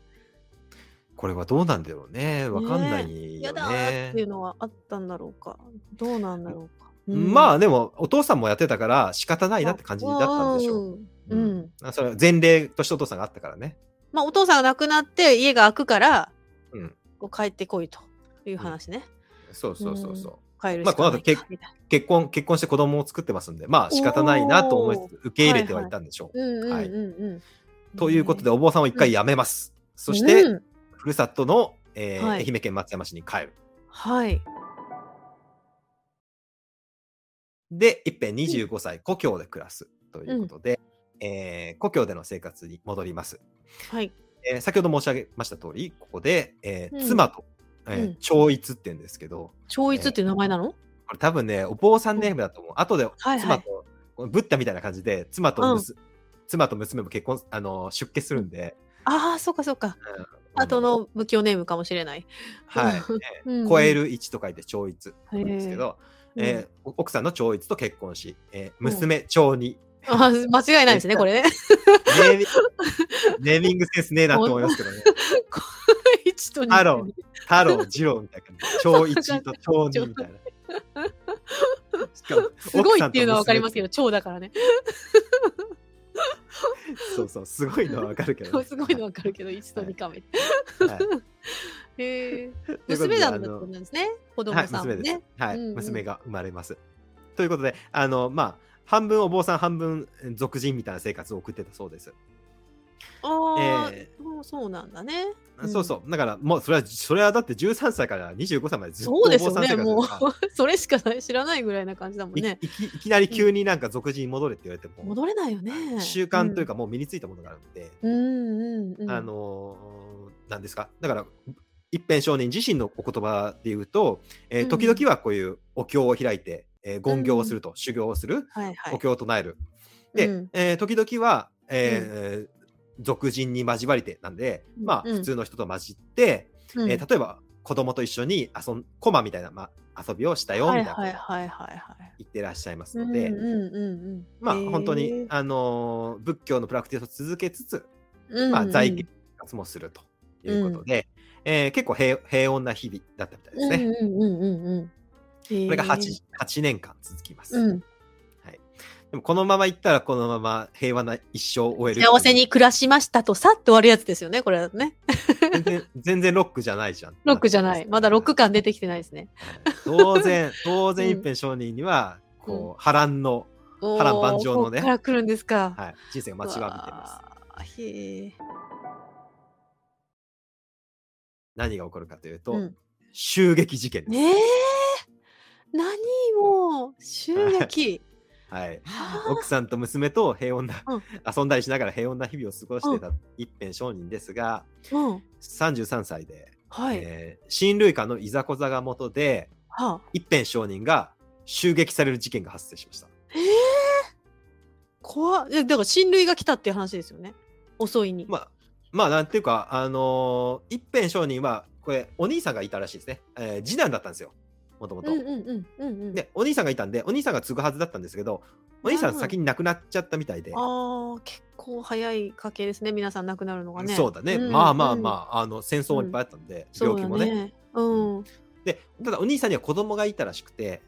これはどうなんだろうねわかんないよ嫌だーっていね。うのはあったんだろうか。どうなんだろうか。まあでもお父さんもやってたから仕方ないなって感じだったんでしょう。うん。うん。あそれは前例としてお父さんがあったからね。まあ、お父さんが亡くなって家が空くから、うんこう帰ってこいという話ね。そうそうそうそう。帰るまあしかないかこの後みたいな結婚結婚して子供を作ってますんでまあ仕方ないなと思いつつ受け入れてはいたんでしょう。うんうんうんはいうん。ということでねお坊さんを一回辞めます。そして、うんふるさとの、えーはい愛媛県松山市に帰る。はい。で、一辺25歳、故郷で暮らすということで、えー故郷での生活に戻ります。はい。えー先ほど申し上げました通り、ここで、えーうん妻と、えーうん。超一って言うんですけど、超一っていう名前なの、これ多分ね、お坊さんネームだと思う。後ではい妻と、このブッダみたいな感じで、妻とむす、妻と娘も結婚、あの、出家するんで、ああ、そっかそっか。うん。後、の仏教ネームかもしれない。はい、*laughs* うんうん。超える一と書いて超一なんですけど、えーお奥さんの超一と結婚し、えー娘超二、あー間違いないですね、これね。*laughs* ネーミネーミングセンスねえなと思いますけどね。*laughs* 一と二。太郎、太郎、二郎みたいな。超一と超二みたいな。すごいっていうのはわかりますけ。奥ど、超だからね。そうそう、すごいのはわかるけど、ね。すごいのわかるけど、一と二かめ。はい。へえ。娘だったんですね。子はい、供さんも娘ですね。。はい、娘が生まれます。ということで、あの、まあ、半分お坊さん、半分俗人みたいな生活を送ってたそうです。ああ、えそうそうなんだね。んそうそう。だから、もう、それは、それはだって13歳から25歳までずっとそうですよね。お坊さん生活もうだから、*laughs* それしかない知らないぐらいな感じだもんいね。いきいきなり急になんか俗人に戻れって言われても、戻れないよね。習慣というかもう身についたものがあるので、うん。うんうんうん。あのーなんですか？だから一辺少年自身のお言葉で言うと、えーうん時々はこういうお経を開いて、えー言行をすると、修行をする、はいはい。お経を唱える。で、うんえー時々は、えー俗人に交わりてなんで、まあ、うん。普通の人と混じって、うん。えー例えば子供と一緒に遊んコマみたいな、まあ、遊びをしたよみたいな。ことをはいはいはいはい。はい。言ってらっしゃいますので、まあ本当に、あのー仏教のプラクティスを続けつつ、うんまあ、在家活もするということで、えー結構平平穏な日々だったみたいですね。ここれが 8, 8年間続きます、うん、はい。でもこのままいったらこのまま平和な一生を終える。幸せに暮らしましたとさって終わるやつですよね、これだとね。全然。全然ロックじゃないじゃん。*laughs* ロックじゃない。まだロック感出てきてないですね。はい当然、当然うん一辺商人には、こう、波乱の、波乱万丈のねから来るんですか。はい、人生が待ちわびてます。す。へえ。何が起こるかというと、うん襲撃事件です。ねえ。何もう、襲撃。はい。はあ奥さんと娘と平穏な、うん遊んだりしながら平穏な日々を過ごしてた一辺商人ですが、うん。33歳で、はい。えー親類間のいざこざが元で、はあ。一辺上人が襲撃される事件が発生しました。ええ怖っ。えだから親類が来たっていう話ですよね？遅いに。まあ、まあ、なんていうか、あのー一辺上人は、これ、お兄さんがいたらしいですね。えー次男だったんですよ。もともとうん。うんうんうんうん。で、お兄さんがいたんで、お兄さんが継ぐはずだったんですけど、お兄さんうん先に亡くなっちゃったみたいで。ああ、結構早い家系ですね。皆さん亡くなるのがね。そうだね、んまあまあうんまあ、あの戦争もいっぱいあったんで、そうだ病気もね。ね。うん。で、ただお兄さんには子供がいたらしくて、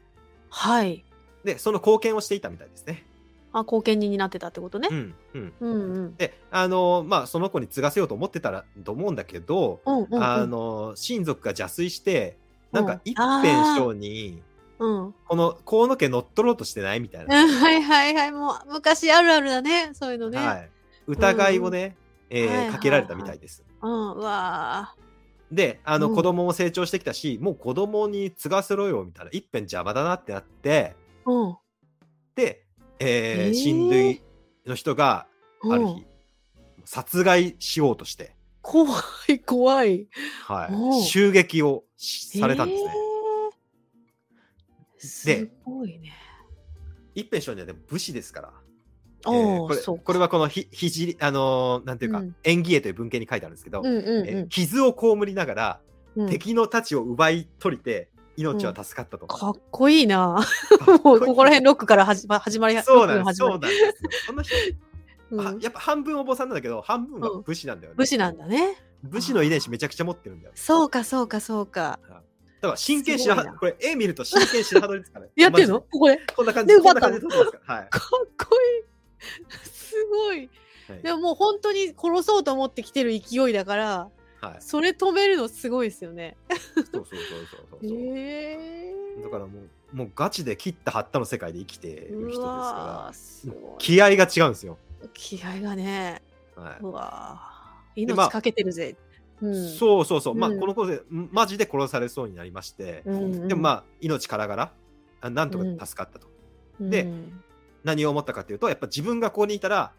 はい。で、その貢献をしていたみたいですね。あ、後見人になってたってことねう。ん、うん。うんうん。で、あのまあ、その子に継がせようと思ってたらと思うんだけど、うんうんうん。あの親族が邪推して、なんうんか一辺上に、うん。この河野家乗っ取ろうとしてないみたいうんな、はいはいはい。もう昔あるあるだね。そういうのね。はい、疑いをね、えーはいはいかけられたみたいです。うん。うわで、あの、うん子供も成長してきたし、もう子供に継がせろよみたいな、一辺邪魔だなってなって、ーうん。で、えーえー親類の人があるうん日、殺害しようとして、怖い怖い。はい、襲撃をしされたんですね。えー。ですごいね。一辺上人はでも武士ですから、えーこれ。これはこのひひじり、あのーなんていうか、うん演技絵という文献に書いてあるんですけど、うんうんえー傷を被りながら、うん。うん敵の太刀を奪い取りて、命は助かったと。かっこいいな。かっこいい *laughs* もうここら辺ロックから始ま始まりそうなんです。そうなんですうんあやっぱ半分お坊さんなんだけど、半分は武士なんだよね。武士なんだね。武士の遺伝子めちゃくちゃ持ってるんだよ。そうかそうかそうか。だから真剣白すごいな羽これ絵見ると真剣白羽取りですからね。やってんの？ここで？でこんな感じでこんな感じで撮ってますから。はい。かっこいい。すごい。はいでももう本当に殺そうと思ってきてる勢いだから、はい。それ止めるのすごいですよね。そうそうそうそうそう。へえ。だからもう、もうガチで切った貼ったの世界で生きてる人ですうかわら。気合が違うんですよ。気合がね。はうわ命かけてるぜ。うん。い。そうそうそう。まあ、うん。このことで、んマジで殺されそうになりまして、うんうん。でもまあ、命からがら、あなんとか助かったと。でうん。何を思ったかというと、やっぱ自分がここにいたら、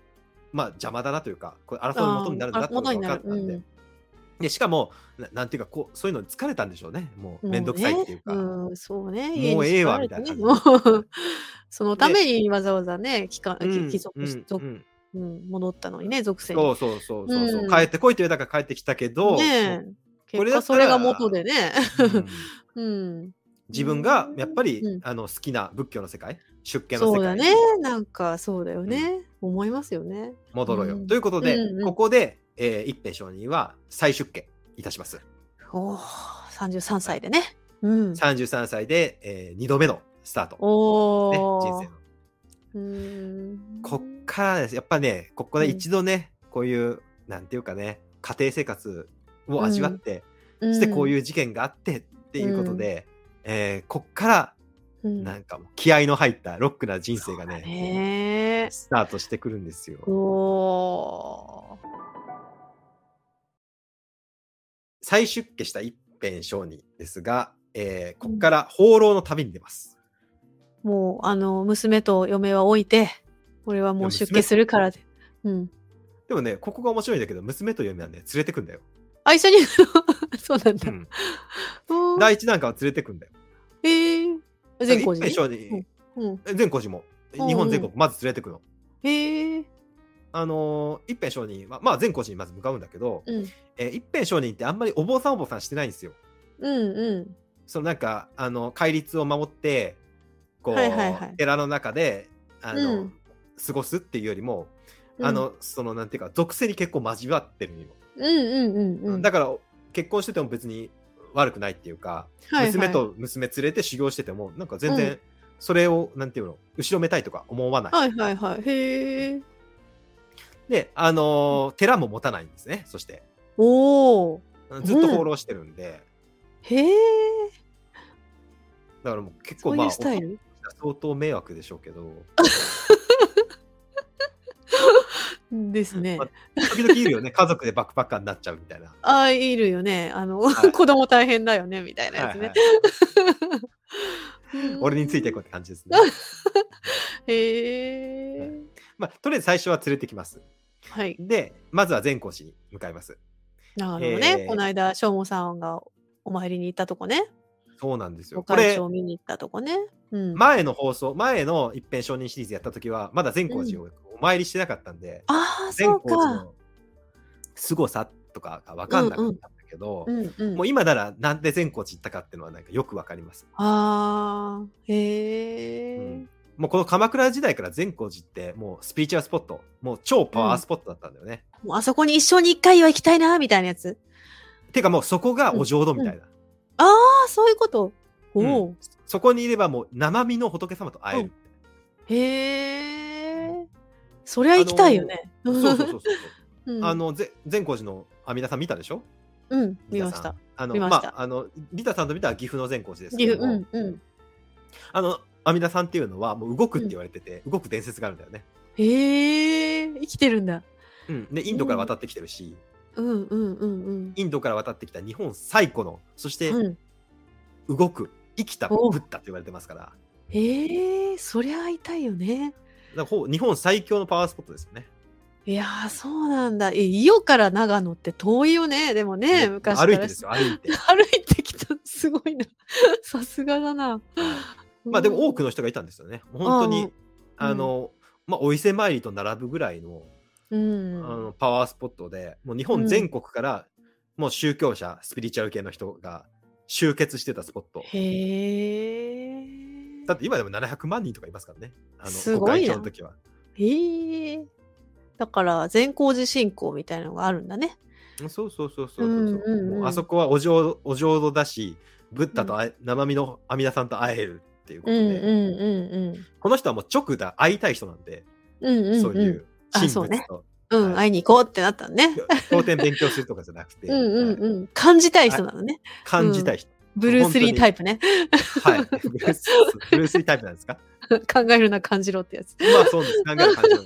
まあ邪魔だなというか、これ争いの元になるんだなってことが分かったんで、うん。でしかもな、なんていうかこう、そういうのに疲れたんでしょうね、もうめんどくさいっていうか、もうねうん、そうね。もうええわみたいなそのためにわざわざね、帰還うん帰属しううんうん戻ったのにね、属性に。そうそうそうそうそう、うん帰ってこいというだから帰ってきたけど、ねえ。これそれが元でね。うん *laughs* うん。自分がやっぱり、うんあの好きな仏教の世界、出家の世界にそうだね。なんかそうだよね。思いますよね。戻ろうよ。うんということで、うんうんここで、えー一平上人は再出家いたします。おお、33歳でね。うん。33歳で、え2度目のスタート。ね、おお。人生の。うーん。こっからです。やっぱね、ここで一度ね、こういう、なんていうかね、家庭生活を味わって、そしてこういうう事件があってっていうことで、えーこっから、ん、なんかもう気合の入ったロックな人生がね、ねスタートしてくるんですよ。再出家した一辺上人ですが、えーこっから放浪の旅に出ます。ー。もう、あの、娘と嫁は置いて、俺はもう出家するからで。うん。でもね、ここが面白いんだけど、娘と嫁はね、連れてくんだよ。あ、一緒に？*laughs* そうなんだ。うん、うん第一段階は連れてくんだよ。えー、善光寺？にうん。え善光寺も、うん日本全国まず連れてくの。えー、あのー一辺上人は、まあ善光寺にまず向かうんだけど、うん。えー一辺上人ってあんまりお坊さんお坊さんしてないんですよ。うんうん。そのなんか、あの、戒律を守って、こう、はいはいはい寺の中で、あの、うん過ごすっていうよりも、うんあ、の、その、なんていうか、属性に結構交わってるのよ。うんうんうんうん。だから、結婚してても別に悪くないっていうか、はいはい娘と娘連れて修行してても、なんか全う然、それを、なんていうの、後ろめたいとか思わない。はいはいはい。へえ。で、あのー寺も持たないんですね、そして。おお。ずっと放浪してるんで、へえ。だからもう結構まあ、相当迷惑でしょうけど、*laughs* ですねま。時々いるよね、*laughs* 家族でバックパッカーになっちゃうみたいな。ああ、いるよね。あの、はい子供大変だよね、みたいなやつねはいはい。うん俺についていこうって感じですね。*laughs* へえ。まあ、とりあえず最初は連れてきます。はい。で、まずは善光寺に向かいます。なるほどね。えーこの間、しょうもさんがお参りに行ったとこね。そうなんですよ。これ長見に行ったとこね。うん。前の放送、前の一辺承認シリーズやった時は、まだ善光寺をお参りしてなかったんで、ああ、善そうか。凄さとかが分かんなかったんだけど、うんうんもう。今ならなんで善光寺行ったかっていうのはなんかよく分かります。ああ、へえ、うんもうこの鎌倉時代から善光寺ってもうスピリチュアルスポット、もう超パワースポットだったんだよね。もうあそこに一生に一回は行きたいな、みたいなやつ。てかもうそこがお浄土みたいな。ああ、そういうこと。おうんお、そこにいればもう生身の仏様と会える。へえ。そりゃ行きたいよね。*laughs* そうそうそうそう。うんあの、ぜ善光寺の阿弥陀さん見たでしょ？うん、見ました。あの、見ましたあ、あの、リタさんと見たら岐阜の善光寺ですけども、うん、うん。あの、阿弥陀さんっていうのはもう動くって言われてて、動く伝説があるんだよね。へえ、生きてるんだ。うん。で、インドから渡ってきてるし、うん、うん、うん、うん。インドから渡ってきた日本最古の、そしてうん、動く、生きたブおッダって言われてますから、へえ、そりゃ会いたいよね。らほう日本最強のパワースポットですよね。いやー、そうなんだ。え、伊予から長野って遠いよね。でもね、昔から。歩いてですよ、歩いて。*laughs* 歩いてきた。すごいな。*laughs* さすがだな。まあでも多くの人がいたんですよね。本当に、うんあの、まあ、お伊勢参りと並ぶぐらいのうん。あのパワースポットで、もう日本全国から、もう宗教者、スピリチュアル系の人が集結してたスポット。へえ。だって今でも700万人とかいますからね。あのすごいの時は。へえ。だから、善光寺信仰みたいなのがあるんだね。そうそうそうそうそう,、うんうんうんもうあそこはお浄お浄土だし、ブッダと会え、生身の阿弥陀さんと会えるっていうことで、うんうんうんこの人はもう直だ会いたい人なんで、うん。うんうんうん。そういう神仏と、うん、はい会いに行こうってなったのね。*laughs* 経典勉強するとかじゃなくて、うんうんはいうん。感じたい人なのね。感じたい人。ブルース・リータイプね。はい。ブルースリータイプなんですか？*laughs* 考えるな、感じろってやつ。まあそうです。考える感じの。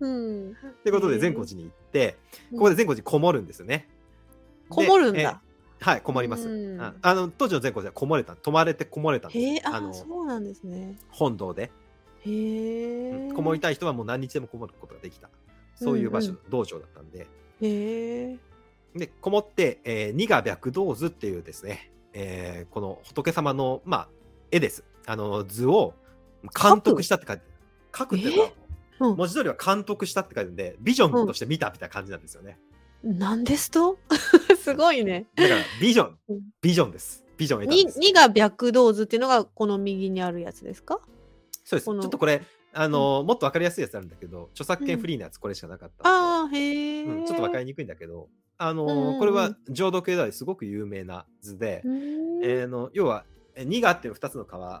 うん。ということで、善光寺に行って、ここで善光寺こもるんですよね。こもるんでだ。えはい、こもります。うんああの当時の善光寺はこもれた、泊まれてこもれたんですそうなんですね。本堂で、へえ。こもりたい人はもう何日でもこもることができた。そういう場所、うん道場だったんで。へえ。で、こもって、えー、二が白道図っていうですね、えーこの仏様の、まあ、絵です。あの、図を監督したって書いて書くっていうか、うん文字通りは監督したって書いてるんで、ビジョンとして見たみたいな感じなんですよね。なんですと？*laughs* すごいね。だから、ビジョンうん、ビジョンです。ビジョンを得たんにです。2が白道図っていうのがこの右にあるやつですか？そうです。ちょっとこれ、あの、もっとわかりやすいやつあるんだけど、著作権フリーなやつこれしかなかったんで、ああ、へえ、うんちょっとわかりにくいんだけど、あのうんうんうん。これは浄土系ではすごく有名な図で、うーん。えーの要は、え二河っていう2つの川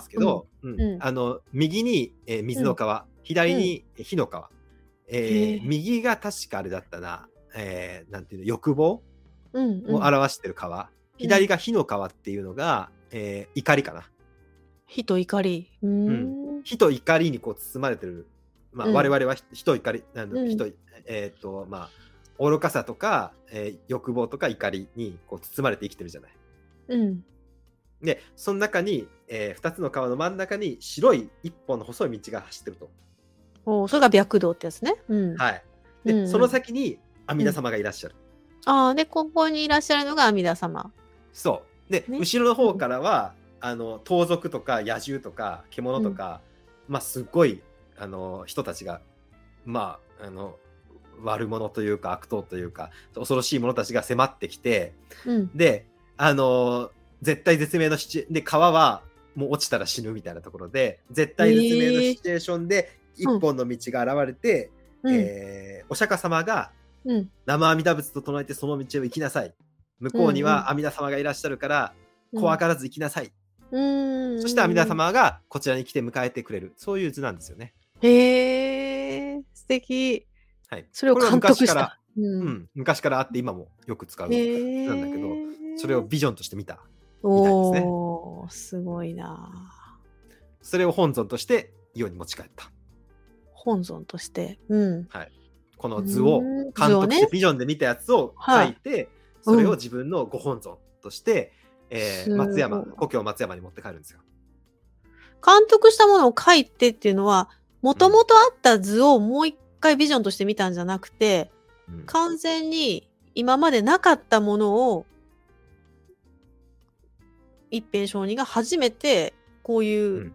ですけど、うん。うん。あの右に、えー水の川、左にえー火の川、えー右が確かあれだったな、えーなんていうの欲望うんうん。を表してる川、左が火の川っていうのが、えー怒りかな。火と怒り。うーん。火と怒りにこう包まれてる、まあうん。我々は火と怒りなんだうん。火とえっ、とまあ愚かさとか、えー欲望とか怒りにこう包まれて生きてるじゃない。うん。でその中に、え2つの川の真ん中に白い一本の細い道が走ってると。おーそれが白道ってやつね。うん。はい、で、うんうんその先に阿弥陀様がいらっしゃる。ああ、で、ここにいらっしゃるのが阿弥陀様。そうで、ね後ろの方からは、あの盗賊とか野獣とか獣とか、まあすごいあの人たちがまああの悪者というか悪党というか恐ろしい者たちが迫ってきてうん。であの絶対絶命のシチュで川はもう落ちたら死ぬみたいなところで絶対絶命のシチュエーションで一本の道が現れて、うん。えーお釈迦様がうん。生阿弥陀仏と唱えてその道を行きなさい向こうには阿弥陀様がいらっしゃるから、怖がらず行きなさい。うん。そして阿弥陀。様がこちらに来て迎えてくれる。そういう図なんですよね。へえ、素敵。はい。それを監督し昔からた。、う。うんん、昔からあって今もよく使う。なんだけどそれをビジョンとして見た。おみたいですねおー、すごいな。それを本尊として世に持ち帰った。本尊として。うん。この図をうん監督してビジョンで見たやつを書いて、それを自分のご本尊として、えーすごい松山、故郷松山に持って帰るんですよ。監督したものを書いてっていうのは、もともとあった図をもう一回ビジョンとして見たんじゃなくて、うん完全に今までなかったものを一辺上人が初めてこういううん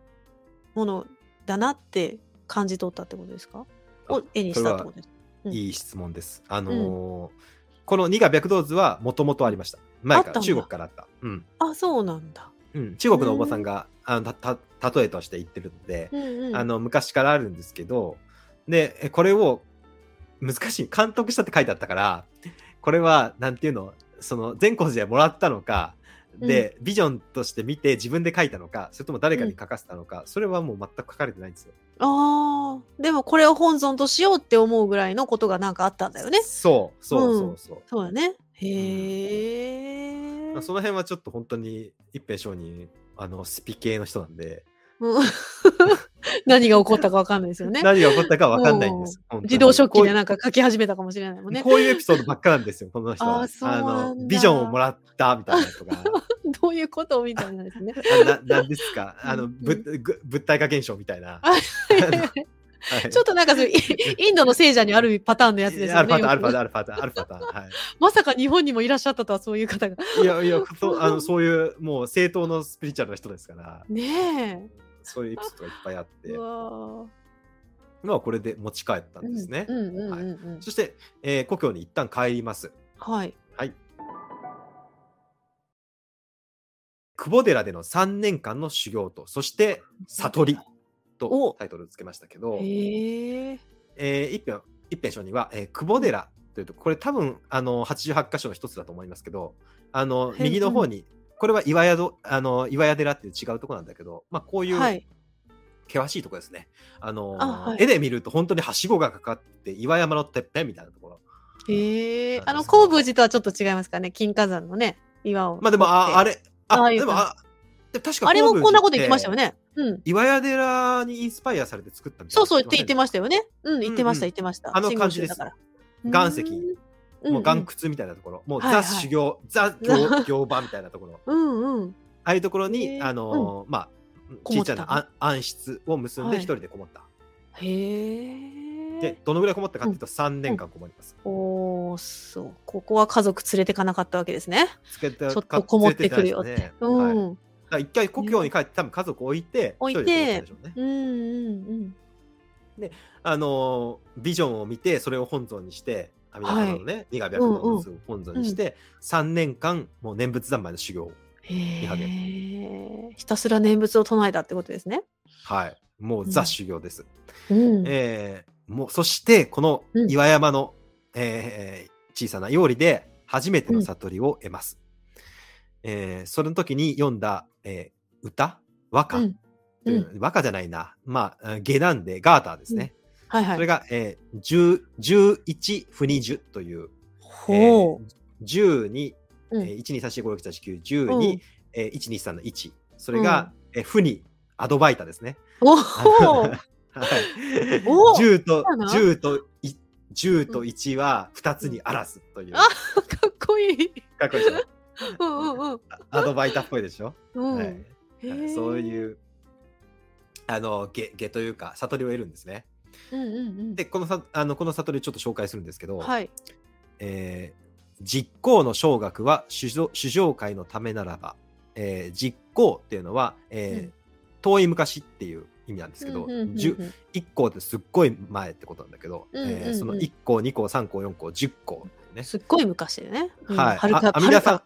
ものだなって感じ取ったってことですか、あを絵にしたってことですうんいい質問です。あのーこの二河白道図はもともとありました。前から中国からあった。うん。あそうなんだ。うん、中国のおばさんが、あのたた例えとして言ってるので、うんうん、あの昔からあるんですけどでえこれを難しい監督したって書いてあったからこれはなんていうのその善光寺でもらったのかで、ビジョンとして見て自分で書いたのかそれとも誰かに書かせたのか、それはもう全く書かれてないんですよ。ああでもこれを本尊としようって思うぐらいのことがなんかあったんだよね。そうそうそうそう。そうだね。へえ。まあその辺はちょっと本当に一平商人あのスピ系の人なんでうん *laughs* 何が起こったかわかんないですよね。何が起こったかわかんないんです。自動食器でなんか書き始めたかもしれないもんね。こういうエピソードばっかなんですよ、この人は。あのビジョンをもらったみたいなとか。*laughs* どういうことみたいなんですね。あななんですか *laughs* あの、うんぶぐ物体化現象みたいな。あはいちょっとなんかそイインドの聖者にあるパターンのやつですよね。アルパターン、アルよくパターン、アルパターン、アルパターン。はまさか日本にもいらっしゃったとはそういう方が。い。いやいや、そうあのそういう、もう正当のスピリチュアルな人ですから、ねそういうエピソードがいっぱいあっえ。てまあこれで持ち帰ったーんですね。うんうんうんうん。そして、えー故郷に一旦帰ります。はい。はい。久保寺での3年間の修行と、そして悟りとおタイトルをつけましたけど、へえ。えー一辺一辺書には、えー久保寺というとこれ多分あの88箇所の一つだと思いますけどあの右の方にこれは岩宿あの岩屋寺っていう違うところなんだけど、まあ、こういうはい。険しいところですね、あのあはい絵で見ると本当にはしごがかかって岩山のてっぺんみたいなところへえ。あの、なんですけど後宮寺とはちょっと違いますかね。金華山のね、岩を。まあでもああれ。れあでもあで確かあれもこんなこと言ってましたよねね。うん。岩屋寺にインスパイアされて作ったみたいなそうそうって言ってまましたよね。うん、言ってました、言ってました。あの感じです。岩石うんもう岩窟みたいなところ、もうザはいはい。修行、ザ行 *laughs* 行場みたいなところ。うんうん。ああいうところに、あのーまあ、こもった。小さな暗暗室を結んはい。で一人でこもった。へえ。で、どのぐらいこもったかっていうと3年間こもります。おー、そう。ここは家族連れてかなかったわけですね。つけてちょっとこもってくるよって。うん。だから一回故郷に帰って多分家族置いて、置いて。一人でこもったんうんうんあのービジョンを見て、それを本尊にして、阿弥陀様のね、二河白道の図を本尊にして、3年間、もう念仏三昧の修行を。うん。へ励え。ひたすら念仏を唱えたってことですね。はい。もううんザ修行です。うん。えーもうそしてこのうん岩山の、えー小さな料理で初めての悟りを得ます。えーその時に読んだ、えー歌？和歌、うんうん和歌じゃないなまあ下なんでガーターですね。はいはい。それが、えー、10 11不二十という、ほう。えー10に、うんえー、1 2 3 4 5 6 7 8 9 10に、うんえー、123の1それが、えー、不にアドバイタですね。おお。はい。お10 *laughs* とそうなの？10とい10と1は2つにあらずという、あかっこいい。かっこいいでしょ？うんうんうん。アドバイタっぽいでしょ、うん。はいそういうあの下下というか悟りを得るんですね。うんうんうん。でこのさあのこの悟りをちょっと紹介するんですけど、はい。えー実行の小学は主上主上会のためならば、えー実行っていうのは、えーうん。遠い昔っていう意味なんですけど、うんうんうんうん。じゅ1項ってすっごい前ってことなんだけど、うんうんうん。えーその1項2項3項4項10項ね、すっごい昔でね。うん。はい。はるかあ阿弥陀さん。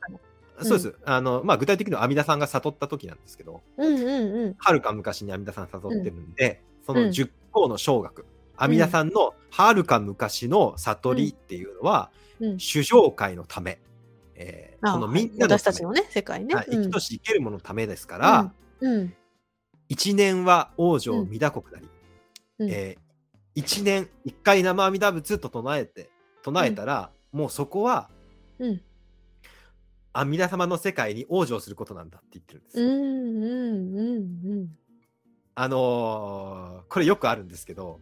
そうです。あの、まあ、具体的には阿弥陀さんが悟った時なんですけどうんうんうん。はるか昔に阿弥陀さん悟ってるんで、そのうん。10項の小学、阿弥陀さんのはるか昔の悟りっていうのは、うん。主上界のため、えーあこのみんなの私たちのね、世界ね。はい、うん。生きとし生けるもののためですから、うん。一年は往生弥陀国なり、うん。えー一年一回生阿弥陀仏と唱えて唱えたら、もうそこはうん。阿弥陀様の世界に往生することなんだって言ってるんです。うんうんうんあのーこれよくあるんですけど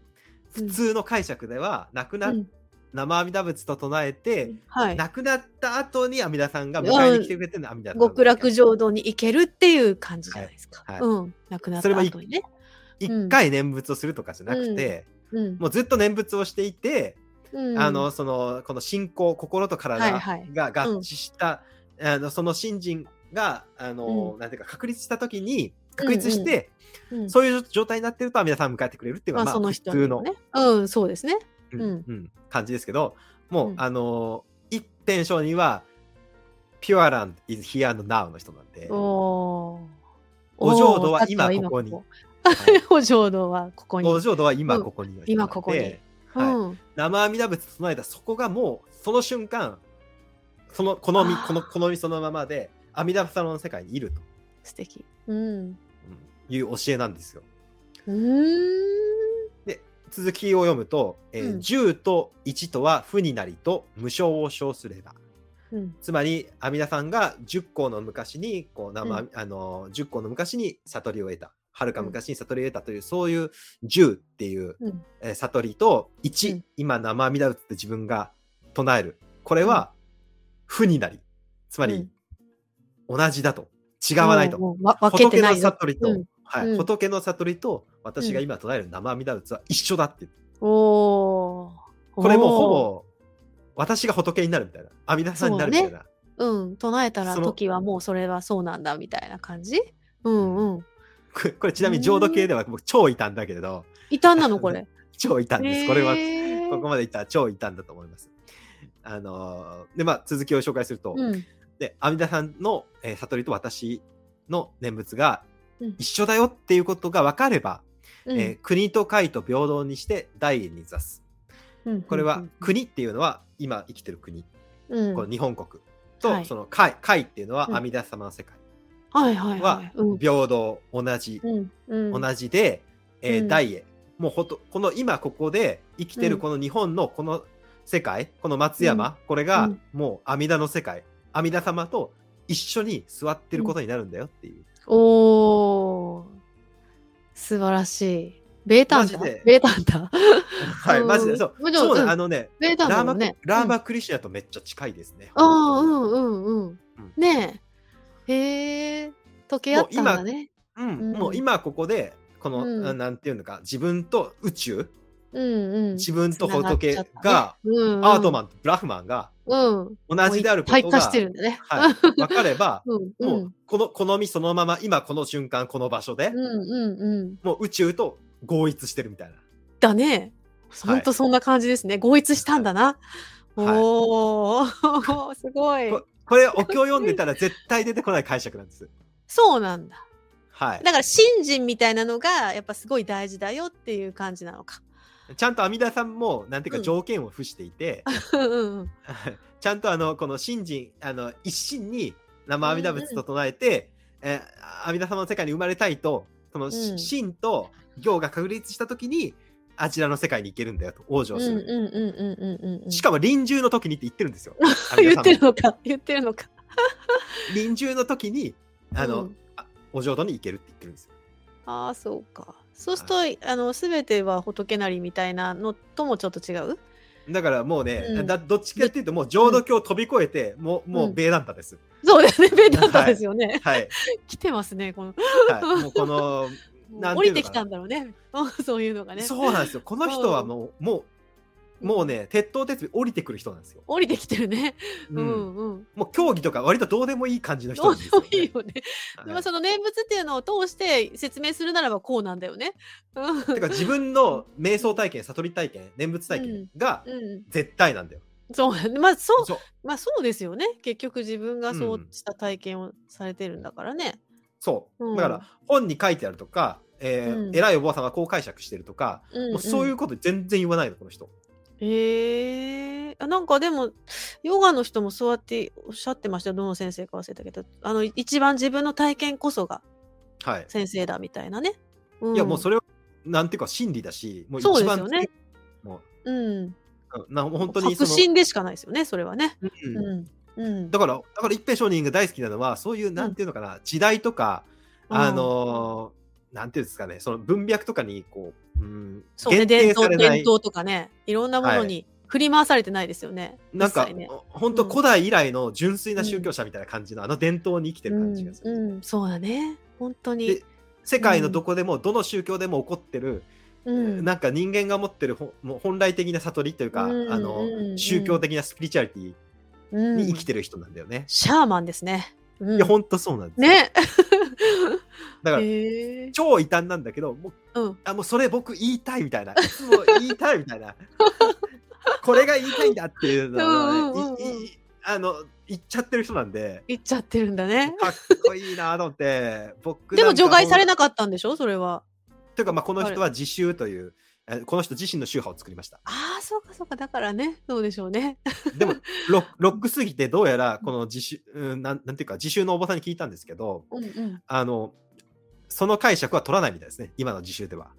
うん普通の解釈では亡くな、うん。生阿弥陀仏と唱えて、はい。亡くなった後に阿弥陀さんが迎えに来てくれてるの阿弥陀さん極楽浄土に行けるっていう感じじゃないですか？はいはいうん。亡くなった後にね。一回念仏をするとかじゃなくて、うん。もうずっと念仏をしていて、うんあの、その、この信仰、心と体はいはいが合致した、あの、その信心が、あの、うんなんていうか、確立した時に、確立して、うんそういう状態になってると、阿弥陀さん迎えてくれるっていうのが、まあ、まあその普通の、うん、そうですね。うんうん感じですけど、もう、うんあのー、一辺承認は、Pure Land is here and now の人なんで、おお浄土は今ここにこはいお浄土はここに。お浄土は今ここにの人なん、今ここにはいうん。生阿弥陀仏唱えたそこがもうその瞬間その好みあーこの好みそのままで阿弥陀様の世界にいると素敵。うん。いう教えなんですよ。うーん。続きを読むと、えーうん10と1とは負になりと無償を称すればうん。つまり阿弥陀さんが10個の昔にこう生、うんあの10個の昔に悟りを得たはるか昔に悟りを得たという、そういう10っていう、うん。えー悟りと1、うん今生阿弥陀仏って自分が唱えるこれは負になりつまり、同じだと違わないと。もうもうわ分けて仏のないぞ。悟りと、うんはいうん仏の悟りと私が今唱える生阿弥陀仏は一緒だって。おー。これもうほ。ぼ私が仏になるみたいな。阿弥陀さんになるみたいな。うん。唱えたら時はもうそれはそうなんだみたいな感じ？うんうん。これちなみに浄土系では僕超異端だけれど、異端なのこれ。*laughs* 超異端です。これはここまでいったら超異端だと思います。あのーで、まあ、続きを紹介すると、うん。で、阿弥陀さんの、えー悟りと私の念仏がうん一緒だよっていうことが分かれば、うん。えー国と会と平等にして大円に座す。うんこれは、国っていうのは今生きてる国、うん。この日本国。と、はい。その会会っていうのはうん。阿弥陀様の世界、はいはいは。はいうん。平等同じ、同じで、えーうん。大円もうほとこの今ここで生きてうん。るこの日本のこの世界この松山、これがうん。もう阿弥陀の世界。阿弥陀様と一緒に座ってることになるんだよっていう、おー。素晴らしい。ベータンダマジでベータンダはい、うんマジでそうそうねあのねベータンラーマ、ダもね。ラーうんマクリシュナとめっちゃ近いですね、ああ、う本んうんうんうん。ねえ。へえ。溶け合ったんだね。うんうんもう今ここでこの、うんあなんていうのか自分と宇宙？うんうん。自分と仏が、アートマンとブラフマンがうん。同じであることが、体化してるんだね。はい、分かれば *laughs* うんう。もうんこの好みそのまま今この瞬間この場所で、うんうんうん。もう宇宙と合一してるみたいな。だね。はいほんとそんな感じですね。合一したんだな。はいおー、すごい。ここれお経読んでたら絶対出てこない解釈なんです。そうなんだ。はい。だから信心みたいなのがやっぱすごい大事だよっていう感じなのか。ちゃんと阿弥陀さんもなんていううんか条件を付していて、*laughs* うんうん *laughs* ちゃんとあのこの信心あの一心に生阿弥陀仏と唱えて、えー阿弥陀様の世界に生まれたいとその、うん心と行が確立した時にあちらの世界に行けるんだよと往生する。うんうんうんうんうんうんうん。しかも臨終の時にって言ってるんですよ。*laughs* 阿言ってるのか言ってるのか。臨終の時にあの、うんあお浄土に行けるって言ってるんですよ。ああそうか。そうすると、あの全ては仏なりみたいなのともちょっと違う？だからもうね、うんだどっちかっていうともう浄土教を飛び越えて、もうもうベーダンタです。そうですね。*laughs* ベータンタですよね。はい。来てますね。このはい、もうこの *laughs* なん降ていうのかなりてきたんだろうね。*laughs* そういうのがね。そうなんですよ。この人はもう、もう、もうね、鉄頭鉄尾降りてくる人なんですよ。降りてきてるね。ううんんうん。もう競技とか割とどうでもいい感じの人どうんでなですよ、ね。もいいよね。はいでもその念仏っていうのを通して説明するならばこうなんだよね。うんてか自分の瞑想体験、悟り体験、念仏体験がうん。絶対なんだよ。そうやね。まあそう、そう。まあそうですよね。結局自分がそううんした体験をされてるんだからね。そう。うんだから本に書いてあるとか、えーうん偉いお坊さんがこう解釈してるとか、うん、もうそういううこと全然言わないの、この人。へえあなんかでもヨガの人もそうやっておっしゃってましたよ。どの先生か忘れたけど。あの一番自分の体験こそがはい。先生だみたいなね。うん、いや、もうそれは、なんていうか真理だし、もうそう一番ですよね。もうん、う、な本当にその、確信でしかないですよねそれはね。うん。うん。うん。だから、だから一平商人が大好きなのは、そういう、なんていうのかな、時代とか、あのーなんていうんですかね、その文脈とかに、こう、うん、そうね伝統伝、統とかねいろんなものに振り回されてないですよね。なんかね、本当古代以来の純粋な宗教者みたいな感じの、あの伝統に生きてる感じがする。うんうん、そうだね本当にで。世界のどこでも、どの宗教でも起こってる、うんなんか人間が持ってるほもう本来的な悟りというか、うんあのうん宗教的なスピリチュアリティうんに生きてる人なんだよね。シャーマンですね。うんいや、ほんとそうなんですよ。ね。*laughs* だから。超異端なんだけど、もう、うん。あ、もうそれ僕言いたいみたいな。いつも言いたいみたいな。*laughs* これが言いたいんだっていうのをあの、言っちゃってる人なんで、言っちゃってるんだね。かっこいいなと思って、僕でも除外されい。なかったんでしょ？それは。というか、まあ、この人は自習という、えこの人自身の宗派を作りました。ああ、そうかそうか。だからね。そうでしょうね。でも *laughs* ロ、ロックすぎて、どうやら、この自習、うん、なんなんていうか、自習のおばさんに聞いたんですけど、うんうん。あの、その解釈は取らないみたいですね、今の自習では。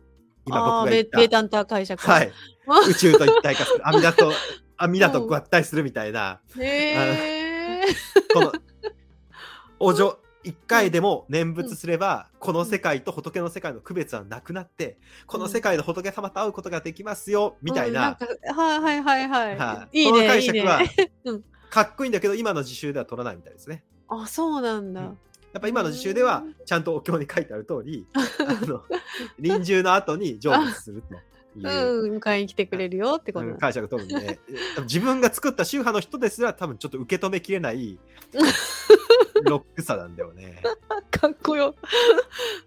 今僕が言った。ベタンター解釈。はい。*laughs* 宇宙と一体化する。阿弥陀と、阿弥陀と合体するみたいな、へえ。この、*laughs* お嬢、一回でも念仏すれば、この世界と仏の世界の区別はなくなって、この世界の仏様と会うことができますよ、みたいな、はいはいはいはい。はいこのいいね。いい解釈は *laughs* かっこいいんだけど、今の自習では取らないみたいですね。あ、そうなんだ。やっぱ今の自習では、ちゃんとお経に書いてある通り、*laughs* あの、臨終の後に成仏するという。*laughs* うん、迎えに来てくれるよってことうんだ。解釈取るんで、自分が作った宗派の人ですら多分ちょっと受け止めきれないロックさなんだよね。*laughs* かっこよ。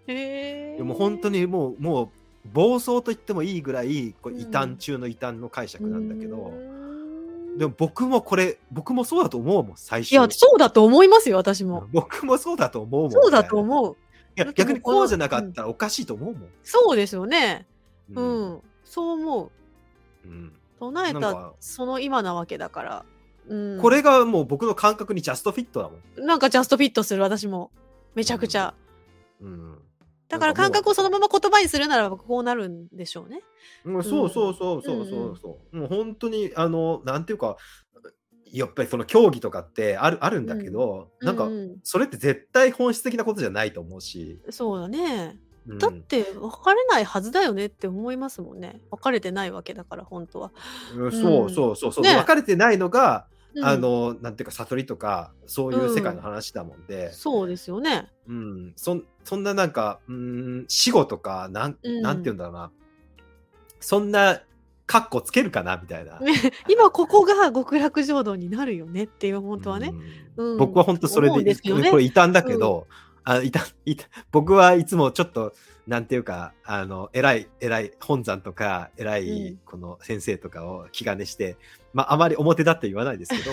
へえ。でも本当にもう、もう暴走と言ってもいいぐらい、こううん異端中の異端の解釈なんだけうど、んでも僕もこれ、僕もそうだと思うもん、最初。いや、そうだと思いますよ、私も。僕もそうだと思うもん。そうだとう。思う。いや、逆にこうじゃなかったらおかしいと思うもん。そうですよね。ううんん。そう思う。うん唱えたその今なわけだから。うん。これがもう僕の感覚にジャストフィットだもん。なんかジャストフィットする、私も。めちゃくちゃ。うんだから感覚をそのまま言葉にするならばこうなるんでしょうね。もうそうそうそうそうそうそう、もう本当にあのなんていうかやっぱりその競技とかってあるあるんだけど、なんかううそれって絶対本質的なことじゃないと思うし、そうだね。うんだって別れないはずだよねって思いますもんね。別れてないわけだから本当は。うんそうそうそうそう、ね分かれてないのが、うん。あのなんていうか悟りとかそういう世界の話だもんで、そうですよね。うん。そんそんななんかうん死後とかなん,、うん。なんていうんだろうな。そんなカッコつけるかなみたいな。ね *laughs* 今ここが極楽浄土になるよねっていう本当はね。うん。うん。僕は本当それででね。これ異端だけど、あいたいた僕はいつもちょっとなんていうかあの偉い偉い本山とか偉ういん。この先生とかを気兼ねして、まああまり表だって言わないですけど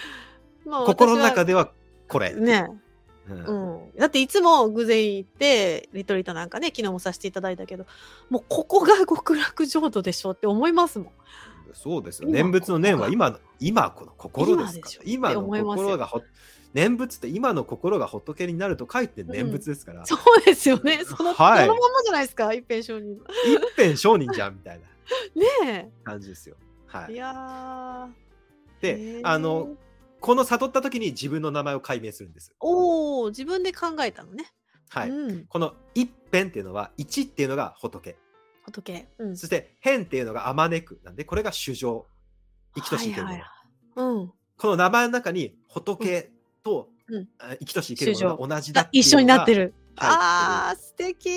*laughs* まあ心の中でではこれ、ね、うん。うん、だっていつも偶然行ってリトリートなんかね昨日もさせていただいたけどもうここが極楽浄土でしょって思いますもん。そうですよ。今念仏の念は今の今この心ですから。今の心がほ念仏って今の心が仏になると書いて念仏ですから、そうですよね。その,、はい。そのまんまじゃないですか一辺承認の。一辺商人じゃんみたいな *laughs* ね感じですよ。はいえ。いやーで、あのこの悟った時に自分の名前を解明するんです。おお自分で考えたのね。はい。うん、この一辺っていうのは一っていうのが仏。仏。うん。そして変っていうのがあまねくなんでこれが主情。生きとし生けるもの。はいはいはいうん。この名前の中に仏と、うんあ生きとし生けるものが同じだあ一緒になってる。る。ああ素敵。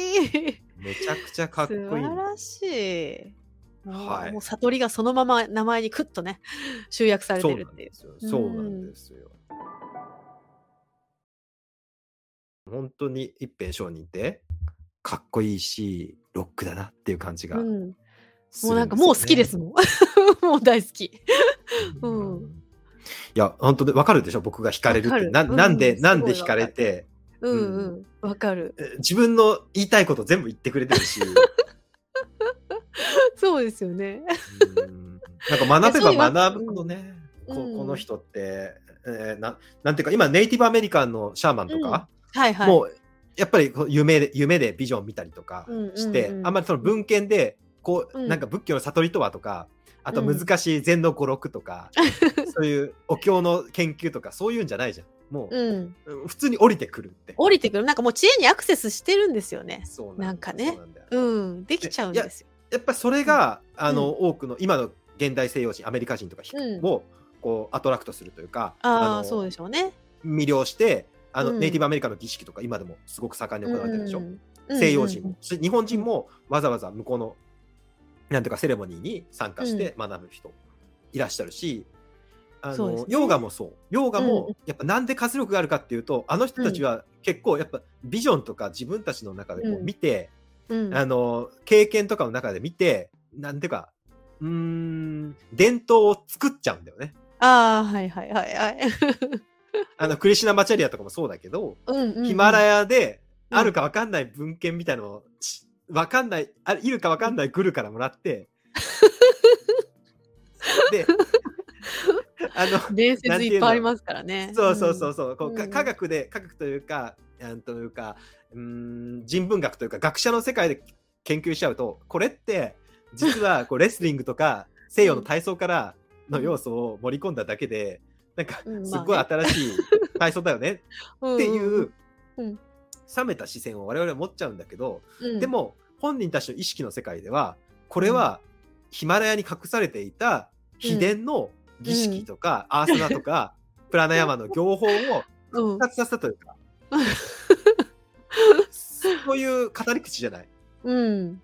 めちゃくちゃかっこいい素晴らしい。はいもう悟りがそのまま名前にクッとね *laughs* 集約されてるっていう。そうなんですよ。本当に一辺商人ってかっこいいしロックだなっていう感じがするうん、もうなんかもう好きですもん。*laughs* もう大好き。うんいや、本当でわかるでしょ？僕が惹かれるって。ななんで、うんなんです惹かれて、うんうん。わかる。え自分の言いたいこと全部言ってくれてるし、そうですよね。うんなんか学べば学ぶほどね、うんここの人って、えーな、なんていうか、今ネイティブアメリカンのシャーマンとか、はいはい。もう、やっぱり夢で、夢でビジョン見たりとかして、あんまりその文献で、こう、うんなんか仏教の悟りとはとか、あとうん難しい禅の語録とか、*laughs* そういうお経の研究とか、そういうんじゃないじゃん。もう、普通に降りてくるって。降りてくる。なんかもう知恵にアクセスしてるんですよね。そうなんなんだようん。できちゃうんですよ。やっぱりそれが、あの、多くの、今の現代西洋人、アメリカ人とかうん。を、こう、アトラクトするというか、あそうでしょうね。魅了して、あの、うん。ネイティブアメリカの儀式とか、今でもすごく盛んに行われてるでしょ。うん西洋人も、日本人もわざわざ向こうのなんていうかセレモニーに参加して学ぶ人いらっしゃるし、あの、ね。ヨーガもそう。ヨーガうんうもん、やっぱなんで活力があるかっていうと、あの人たちは結構やっぱビジョンとか自分たちの中でこううん。見て、うん。あの、経験とかの中で見て、なんていうか、うーん、伝統を作っちゃうんだよね。ああ、はいはいはいはい。*laughs* あの、クリシュナマチャリアとかもそうだけど、うんうんうんヒマラヤでうんあるかわかんない文献みたいのをし、わかんない、あいるかわかんないグルからもらって、*laughs* で、あの、伝説いっぱいありますからね。そうそうそうそう、こう科学で、科学というか、なんというか、うーん、人文学というか、学者の世界で研究しちゃうと、これって、実はこうレスリングとか *laughs* 西洋の体操からの要素を盛り込んだだけで、なんかうん、すっごい新しい体操だよね *laughs* うんっていううん、冷めた視線を我々は持っちゃうんだけど、うん。でも、本人たちの意識の世界では、これはヒマラヤに隠されていた秘伝の儀式とか、アーサナとか、プラナヤマの *laughs* 行法をうん復活させたというか、そういう語り口じゃない。うん。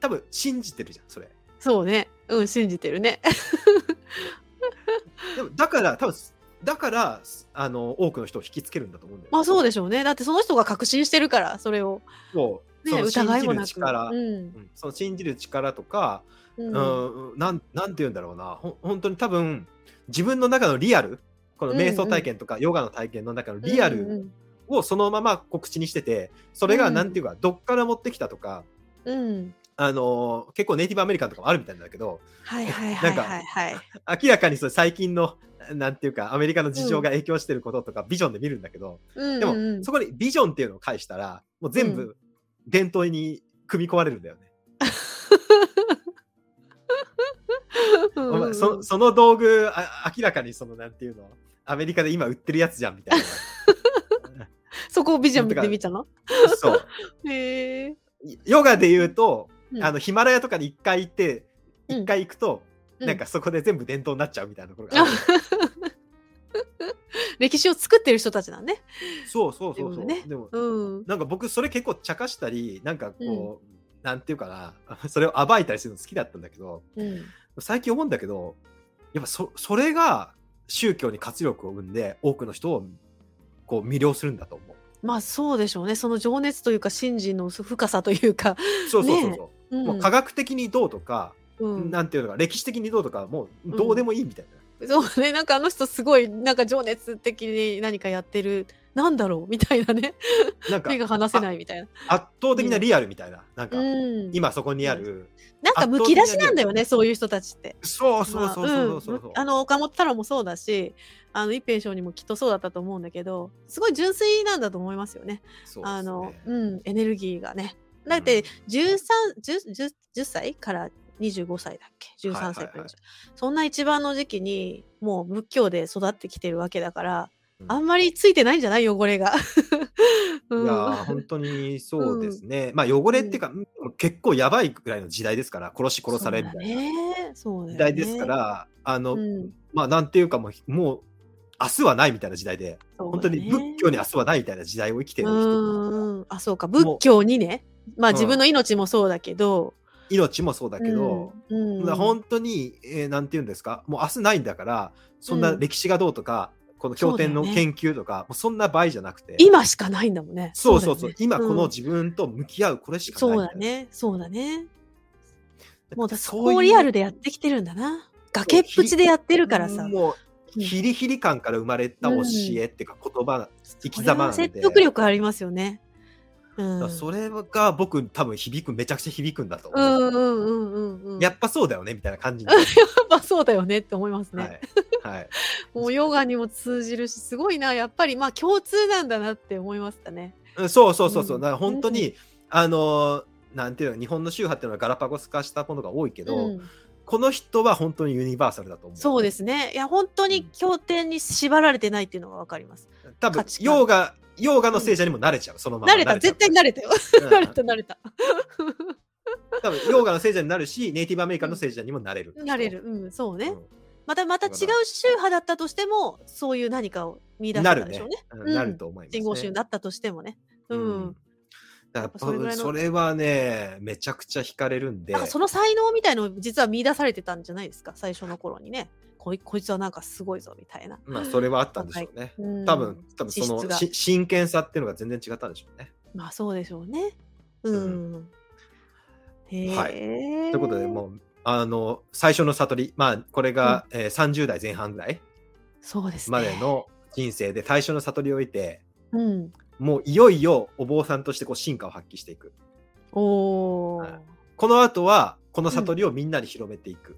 多分信じてるじゃん、それ。そうね。うん、信じてるね。*laughs* でも、だから、多分だから、あの、多くの人を引きつけるんだと思うんだよ。まあそうででしょうね。だってその人が確信してるから、それを。そう。ね、疑いもなく。る力、うん。うんその信じる力とか、うんうん、なん、なんて言うんだろうな。ほ本当に多分、自分の中のリアル、この瞑想体験とかヨガの体験の中のリアルをそのままこう口にしてて、それがうんなんていうか、どっから持ってきたとか、うん。あのー結構ネイティブアメリカンとかもあるみたいなんだけど、なんか。明らかにそれ最近の、なんていうか、アメリカの事情が影響してることとか、ビジョンで見るんだけど、うんでも、うんうんそこにビジョンっていうのを返したら、もう全う部伝統に組み込まれるんだよね。*laughs* うんお前そその道具あ、明らかにその、なんていうの、アメリカで今売ってるやつじゃんみたいな。そこをビジョンで見たの？そう。*laughs* へえ。ヨガで言うと、うんあのヒマラヤとかに一回行って、うん一回行くと、うんなんかそこで全部伝統になっちゃうみたいなところがある。*laughs* 歴史を作ってる人たちなんね。そうそうそうそう。でもねでも、うん。なんか僕それ結構茶化したり、なんかこう、なんていうかな、*laughs* それを暴いたりするの好きだったんだけど、うん。最近思うんだけど、やっぱそそれが宗教に活力を生んで、多くの人をこう魅了するんだと思う。まあそうでしょうね。その情熱というか、信心の深さというか。そうそうそうそう。うんもう科学的にどうとか、うんなんていうのか、歴史的にどうとか、もうどうでもいいみたいな。そうね、なんかあの人すごい、なんか情熱的に何かやってる、なんだろう？みたいなね。なんか目が離せないみたいな。圧倒的なリアルみたいな。なんか、うん。今そこにある。なんかむき出しなんだよね、そういう人たちって。そうそうそうそうそうあんあの岡本太郎もそうだし、あの一平翔にもきっとそうだったと思うんだけど、すごい純粋なんだと思いますよね。あの、うん、エネルギーがね。だって、13、10, 10, 10歳から25歳だっけ ?13 歳から、はいはいはいそんな一番の時期に、もう仏教で育ってきてるわけだから、うんあんまりついてないんじゃない？汚れが。うんいやー本当にそうですね。まあ汚れっていうか、結構やばいぐらいの時代ですから、殺し殺されみたいな。時代ですから、あの、うん、まあなんていうかもう、もう明日はないみたいな時代で、そう本当に仏教に明日はないみたいな時代を生きてる人うんうん。あ、そうか。仏教にね。まあうん。自分の命もそうだけど。命もそうだけど、うん、うん。本当に、えーなんていうんですか、もう明日ないんだから、そんな歴史がどうとか、この経典の研究とか、もうそんな場合じゃなくて、今しかないんだもんね。そうそうそう、今このうん自分と向き合うこれしかないそう。だね。そうだね。もうだそこをリアルでやってきてるんだな。崖っぷちでやってるからさ。もう、うんヒリヒリ感から生まれた教えっていうか言葉、生き様なので。説得力ありますよね。うん。それが僕多分響く、めちゃくちゃ響くんだとう思う。んうんうんうんうん。やっぱそうだよねみたいな感じに *laughs* やっぱそうだよねって思いますね。はい。はい。*laughs* もうヨガにも通じるし、すごいな。やっぱりまあ共通なんだなって思いましたね。うんそうそうそうそう。うんだから本当に、あのーなんていうの、日本の宗派っていうのはガラパゴス化したものが多いけど、うんこの人は本当にユニバーサルだと思う。そうですね。いや、本当に経典に縛られてないっていうのがわかります。多分ヨーガ、ヨーガの聖者にも慣れちゃう、そのまま。慣れた、絶対慣れたよ。うん慣れた、慣れた。多分、ヨーガの聖者になるし、ネイティブアメリカンの聖者にもなれる。*laughs* 慣れる。うん、そうね。うんまた、また違う宗派だったとしても、そういう何かを見出したんでしょうね。うんなると思います、ね。信号宗だったとしてもね。うん。だやっぱそれはね、めちゃくちゃ惹かれるんで。なんかその才能みたいのを実は見出されてたんじゃないですか、最初の頃にね。こいこいつはなんかすごいぞみたいな。まあ、それはあったんでしょうね。うん多分、多分その真剣さっていうのが全然違ったんでしょうね。まあそうでしょうね。うん。へえ。はいということで、もう、あの、最初の悟り、まあ、これが、えー30代前半ぐらいそうですね。までの人生で最初の悟りを得て、うん。もういよいよお坊さんとしてこう進化を発揮していく。おお、はいこの後は、この悟りをみんなに広めていく。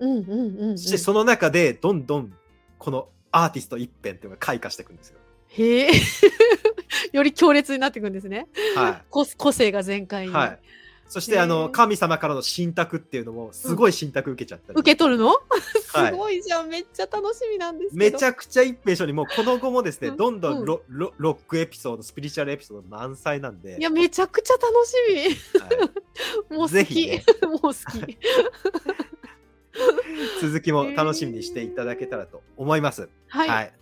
うんうんうんうん。そしてその中で、どんどん、このアーティスト一辺っていうのが開花していくんですよ。へえ。*laughs* より強烈になっていくんですね。は個個性が全開い。に。はい。そして、あの、神様からの信託っていうのも、すごい信託受けちゃったり、受け取るの、*laughs* はいすごいじゃん。めっちゃ楽しみなんです。めちゃくちゃ一平書にもうこの後もですね、うんどんどうんんロ,ロ、ロックエピソード、スピリチュアルエピソード満載なんで、いや、めちゃくちゃ楽しはいみ。*laughs* もう好き。ねもう好き。*laughs* 続きも楽しみにしていただけたらと思います。はい。はい。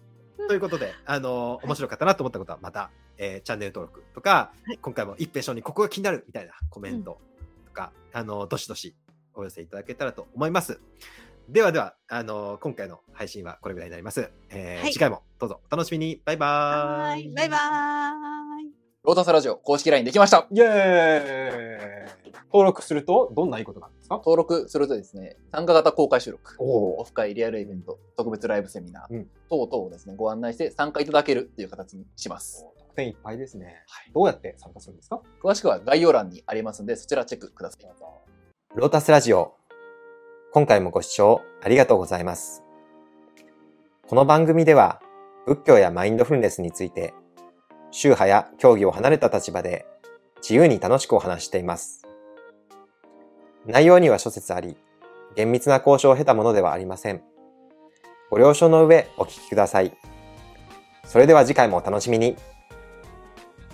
ということで、あのー面白かったなと思ったことは、また、えーチャンネル登録とか、はい今回も一平書にここが気になるみたいなコメントとか、あのーどしどしお寄せいただけたらと思います。ではでは、あのー今回の配信はこれぐらいになります。えーはい次回もどうぞお楽しみに。バイバーイ。はい。バイバーイ。ロータスラジオ公式 LINE できました。イエーイ登録するとどんないいことなんですか？登録するとですね、参加型公開収録、おオフ会、リアルイベント、特別ライブセミナー、うん等々をですね、ご案内して参加いただけるっていう形にします。特典いっぱいですね。どうやって参加するんですか？詳しくは概要欄にありますので、そちらチェックください。ロータスラジオ。今回もご視聴ありがとうございます。この番組では仏教やマインドフルネスについて宗派や教義を離れた立場で自由に楽しくお話ししています。内容には諸説あり、厳密な交渉を経たものではありません。ご了承の上お聞きください。それでは次回もお楽しみに。